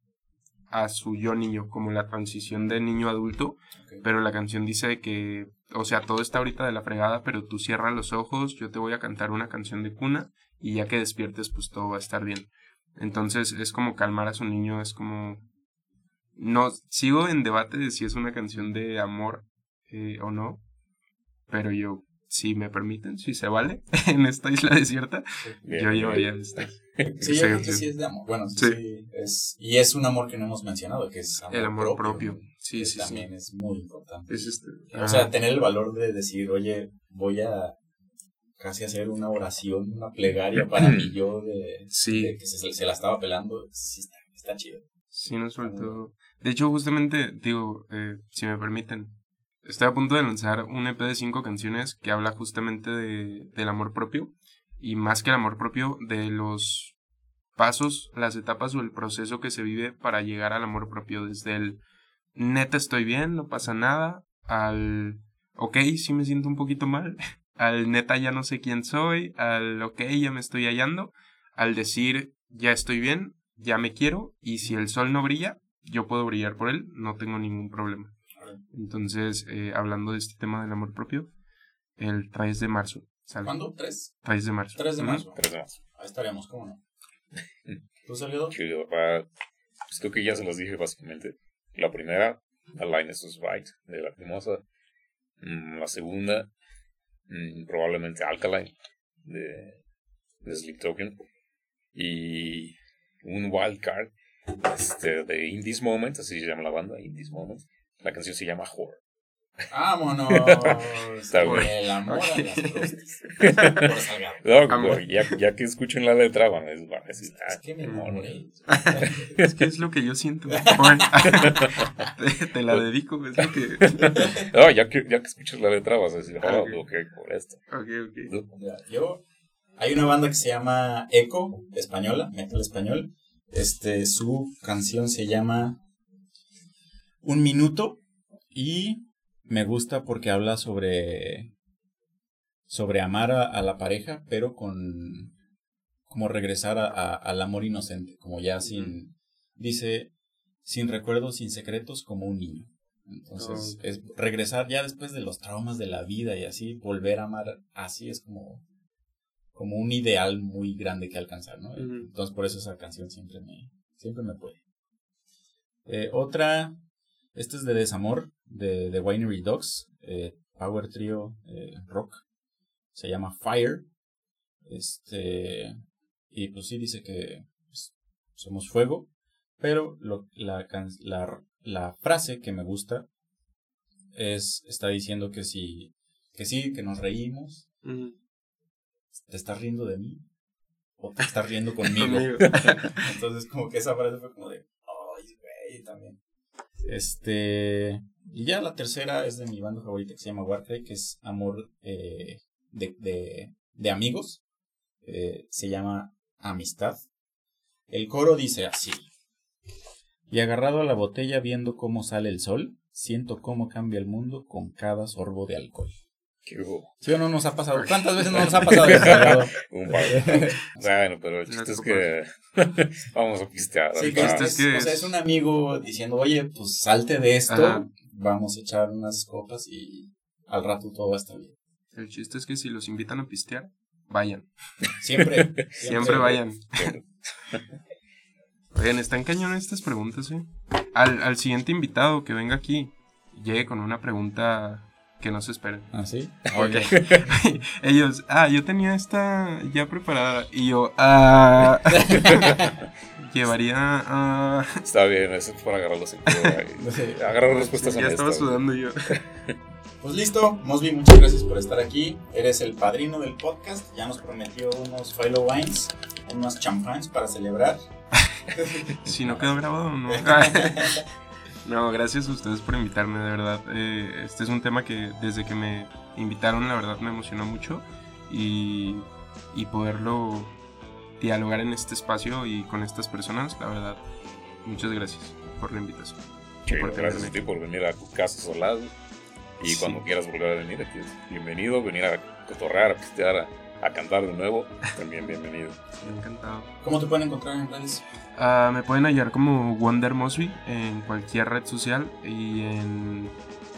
a su yo niño, como la transición de niño a adulto. Pero la canción dice que, o sea, todo está ahorita de la fregada, pero tú cierras los ojos, yo te voy a cantar una canción de cuna y ya que despiertes, pues todo va a estar bien. Entonces es como calmar a su niño, es como... No, sigo en debate de si es una canción de amor eh, o no, pero si me permiten, si se vale, en esta isla desierta, Bien, yo bien. llevaría esta. Sí, yo creo que sí es de amor. Bueno, sí, Sí. sí, es, y es un amor que no hemos mencionado, que es amor El amor propio. propio. Sí, que sí, sí. también es muy importante. Es este. O sea, tener el valor de decir, oye, voy a casi hacer una oración, una plegaria para mi yo de, Sí. de que se, se la estaba pelando. Sí, está, está chido. Sí, nos soltó. De hecho, justamente, digo, eh, si me permiten, estoy a punto de lanzar un EP de cinco canciones que habla justamente de, del amor propio. Y más que el amor propio, de los pasos, las etapas o el proceso que se vive para llegar al amor propio. Desde el neta estoy bien, no pasa nada, al ok, sí me siento un poquito mal, al neta ya no sé quién soy, al ok, ya me estoy hallando, al decir ya estoy bien, ya me quiero y si el sol no brilla, yo puedo brillar por él, no tengo ningún problema. Entonces, eh, hablando de este tema del amor propio, el 3 de marzo. ¿sale? ¿Cuándo? ¿Tres? 3 de marzo. 3 de marzo. Ahí estaremos, ¿cómo no? ¿Tú salió? Chido, va. Pues creo que ya se los dije básicamente. La primera, The Line is Right, de la Cremosa. Mm, la segunda, mm, probablemente Alkaline, de, de Sleep Token. Y un wild card este, de In This Moment, así se llama la banda, In This Moment. La canción se llama Whore. ¡Vámonos! Está Por bueno. el amor a las. No, güey, ya, ya que escuchen la letra van a decir, ah, Es que me enamoré. Es que es lo que yo siento. Te, te la dedico, es lo que... No, ya que, ya que escuches la letra vas a decir, Ah, oh, ok. ok, por esto. Ok, ok. Yo, hay una banda que se llama Echo, española, metal español. Este, su canción se llama Un Minuto y me gusta porque habla sobre sobre amar a, a la pareja, pero con como regresar a- a- al amor inocente, como ya sin dice sin recuerdos, sin secretos, como un niño. Entonces, es regresar ya después de los traumas de la vida y así, volver a amar así es como, como un ideal muy grande que alcanzar, ¿no? Entonces, por eso esa canción siempre me, siempre me puede. Eh, otra, esta es de Desamor, de, de Winery Dogs, eh, Power Trio eh, Rock, se llama Fire. Este, y pues sí dice que pues, somos fuego, pero lo, la, la, la frase que me gusta es, está diciendo que si, que sí, que nos reímos, Ujú. ¿Te estás riendo de mí? ¿O te estás riendo conmigo? Entonces como que esa frase fue como de, ay, güey, también. Este, y ya la tercera es de mi banda favorita que se llama Warcry, que es Amor eh, de, de, de amigos. Eh, se llama Amistad. El coro dice así. Y agarrado a la botella viendo cómo sale el sol, siento cómo cambia el mundo con cada sorbo de alcohol. ¿Qué hubo? ¿Sí o no nos ha pasado? ¿Cuántas veces no nos ha pasado? Un par. bueno, pero el chiste es que vamos a pistear. Sí, ¿no? que chiste es, es que o sea, es- un amigo diciendo, oye, pues salte de esto, Ajá. vamos a echar unas copas y al rato todo va a estar bien. El chiste es que si los invitan a pistear, vayan. Siempre. Siempre vayan. Oigan, están cañones estas preguntas, ¿eh? Al, al siguiente invitado que venga aquí, llegue con una pregunta que no se espera. ¿Ah, sí? Ok. Ellos, ah, yo tenía esta ya preparada. Y yo, ah. llevaría a. Está bien, eso es para agarrarlos en Sí. agarrar respuestas ya estaba sudando yo. Pues listo, Mosby, muchas gracias por estar aquí. Eres el padrino del podcast. Ya nos prometió unos Philo Wines, unos champagnes para celebrar. Si no quedó grabado, no. No, gracias a ustedes por invitarme, de verdad. Eh, este es un tema que desde que me invitaron, la verdad me emocionó mucho. Y, y poderlo dialogar en este espacio y con estas personas, la verdad, muchas gracias por la invitación. Sí, por gracias a ti por venir a tu casa solado. Y Sí. cuando quieras volver a venir, aquí es bienvenido. Venir a cotorrear, a pistear, a, a cantar de nuevo, también bienvenido. Encantado. ¿Cómo te pueden encontrar en redes? Ah, me pueden hallar como Wonder Mosby en cualquier red social y en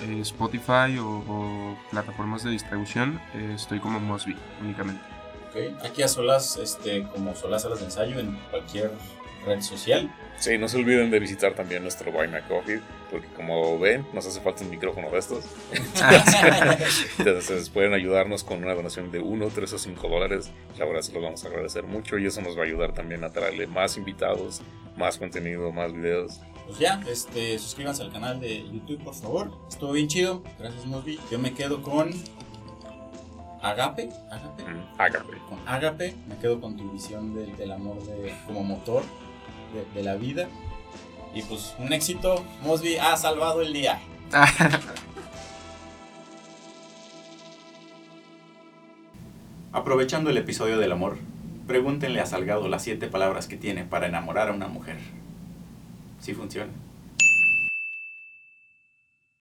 eh, Spotify o, o plataformas de distribución. eh, estoy como Mosby únicamente. Ok. Aquí a Solas, este, como Solas Salas de Ensayo en cualquier red social. Sí, no se olviden de visitar también nuestro Buy Me a Coffee, porque como ven, nos hace falta un micrófono de estos. Entonces pueden ayudarnos con una donación de 1, 3 o 5 dólares. La verdad se los vamos a agradecer mucho y eso nos va a ayudar también a traerle más invitados, más contenido, más videos. Pues ya, este, suscríbanse al canal de YouTube, por favor. Estuvo bien chido. Gracias, Mosby. Yo me quedo con Agape. Agape. Mm, Hágame. Con Agape. Me quedo con tu visión del, del amor de, como motor de, de la vida. Y pues un éxito. Mosby ha salvado el día. Aprovechando el episodio del amor, pregúntenle a Salgado las siete palabras que tiene para enamorar a una mujer. Si funciona.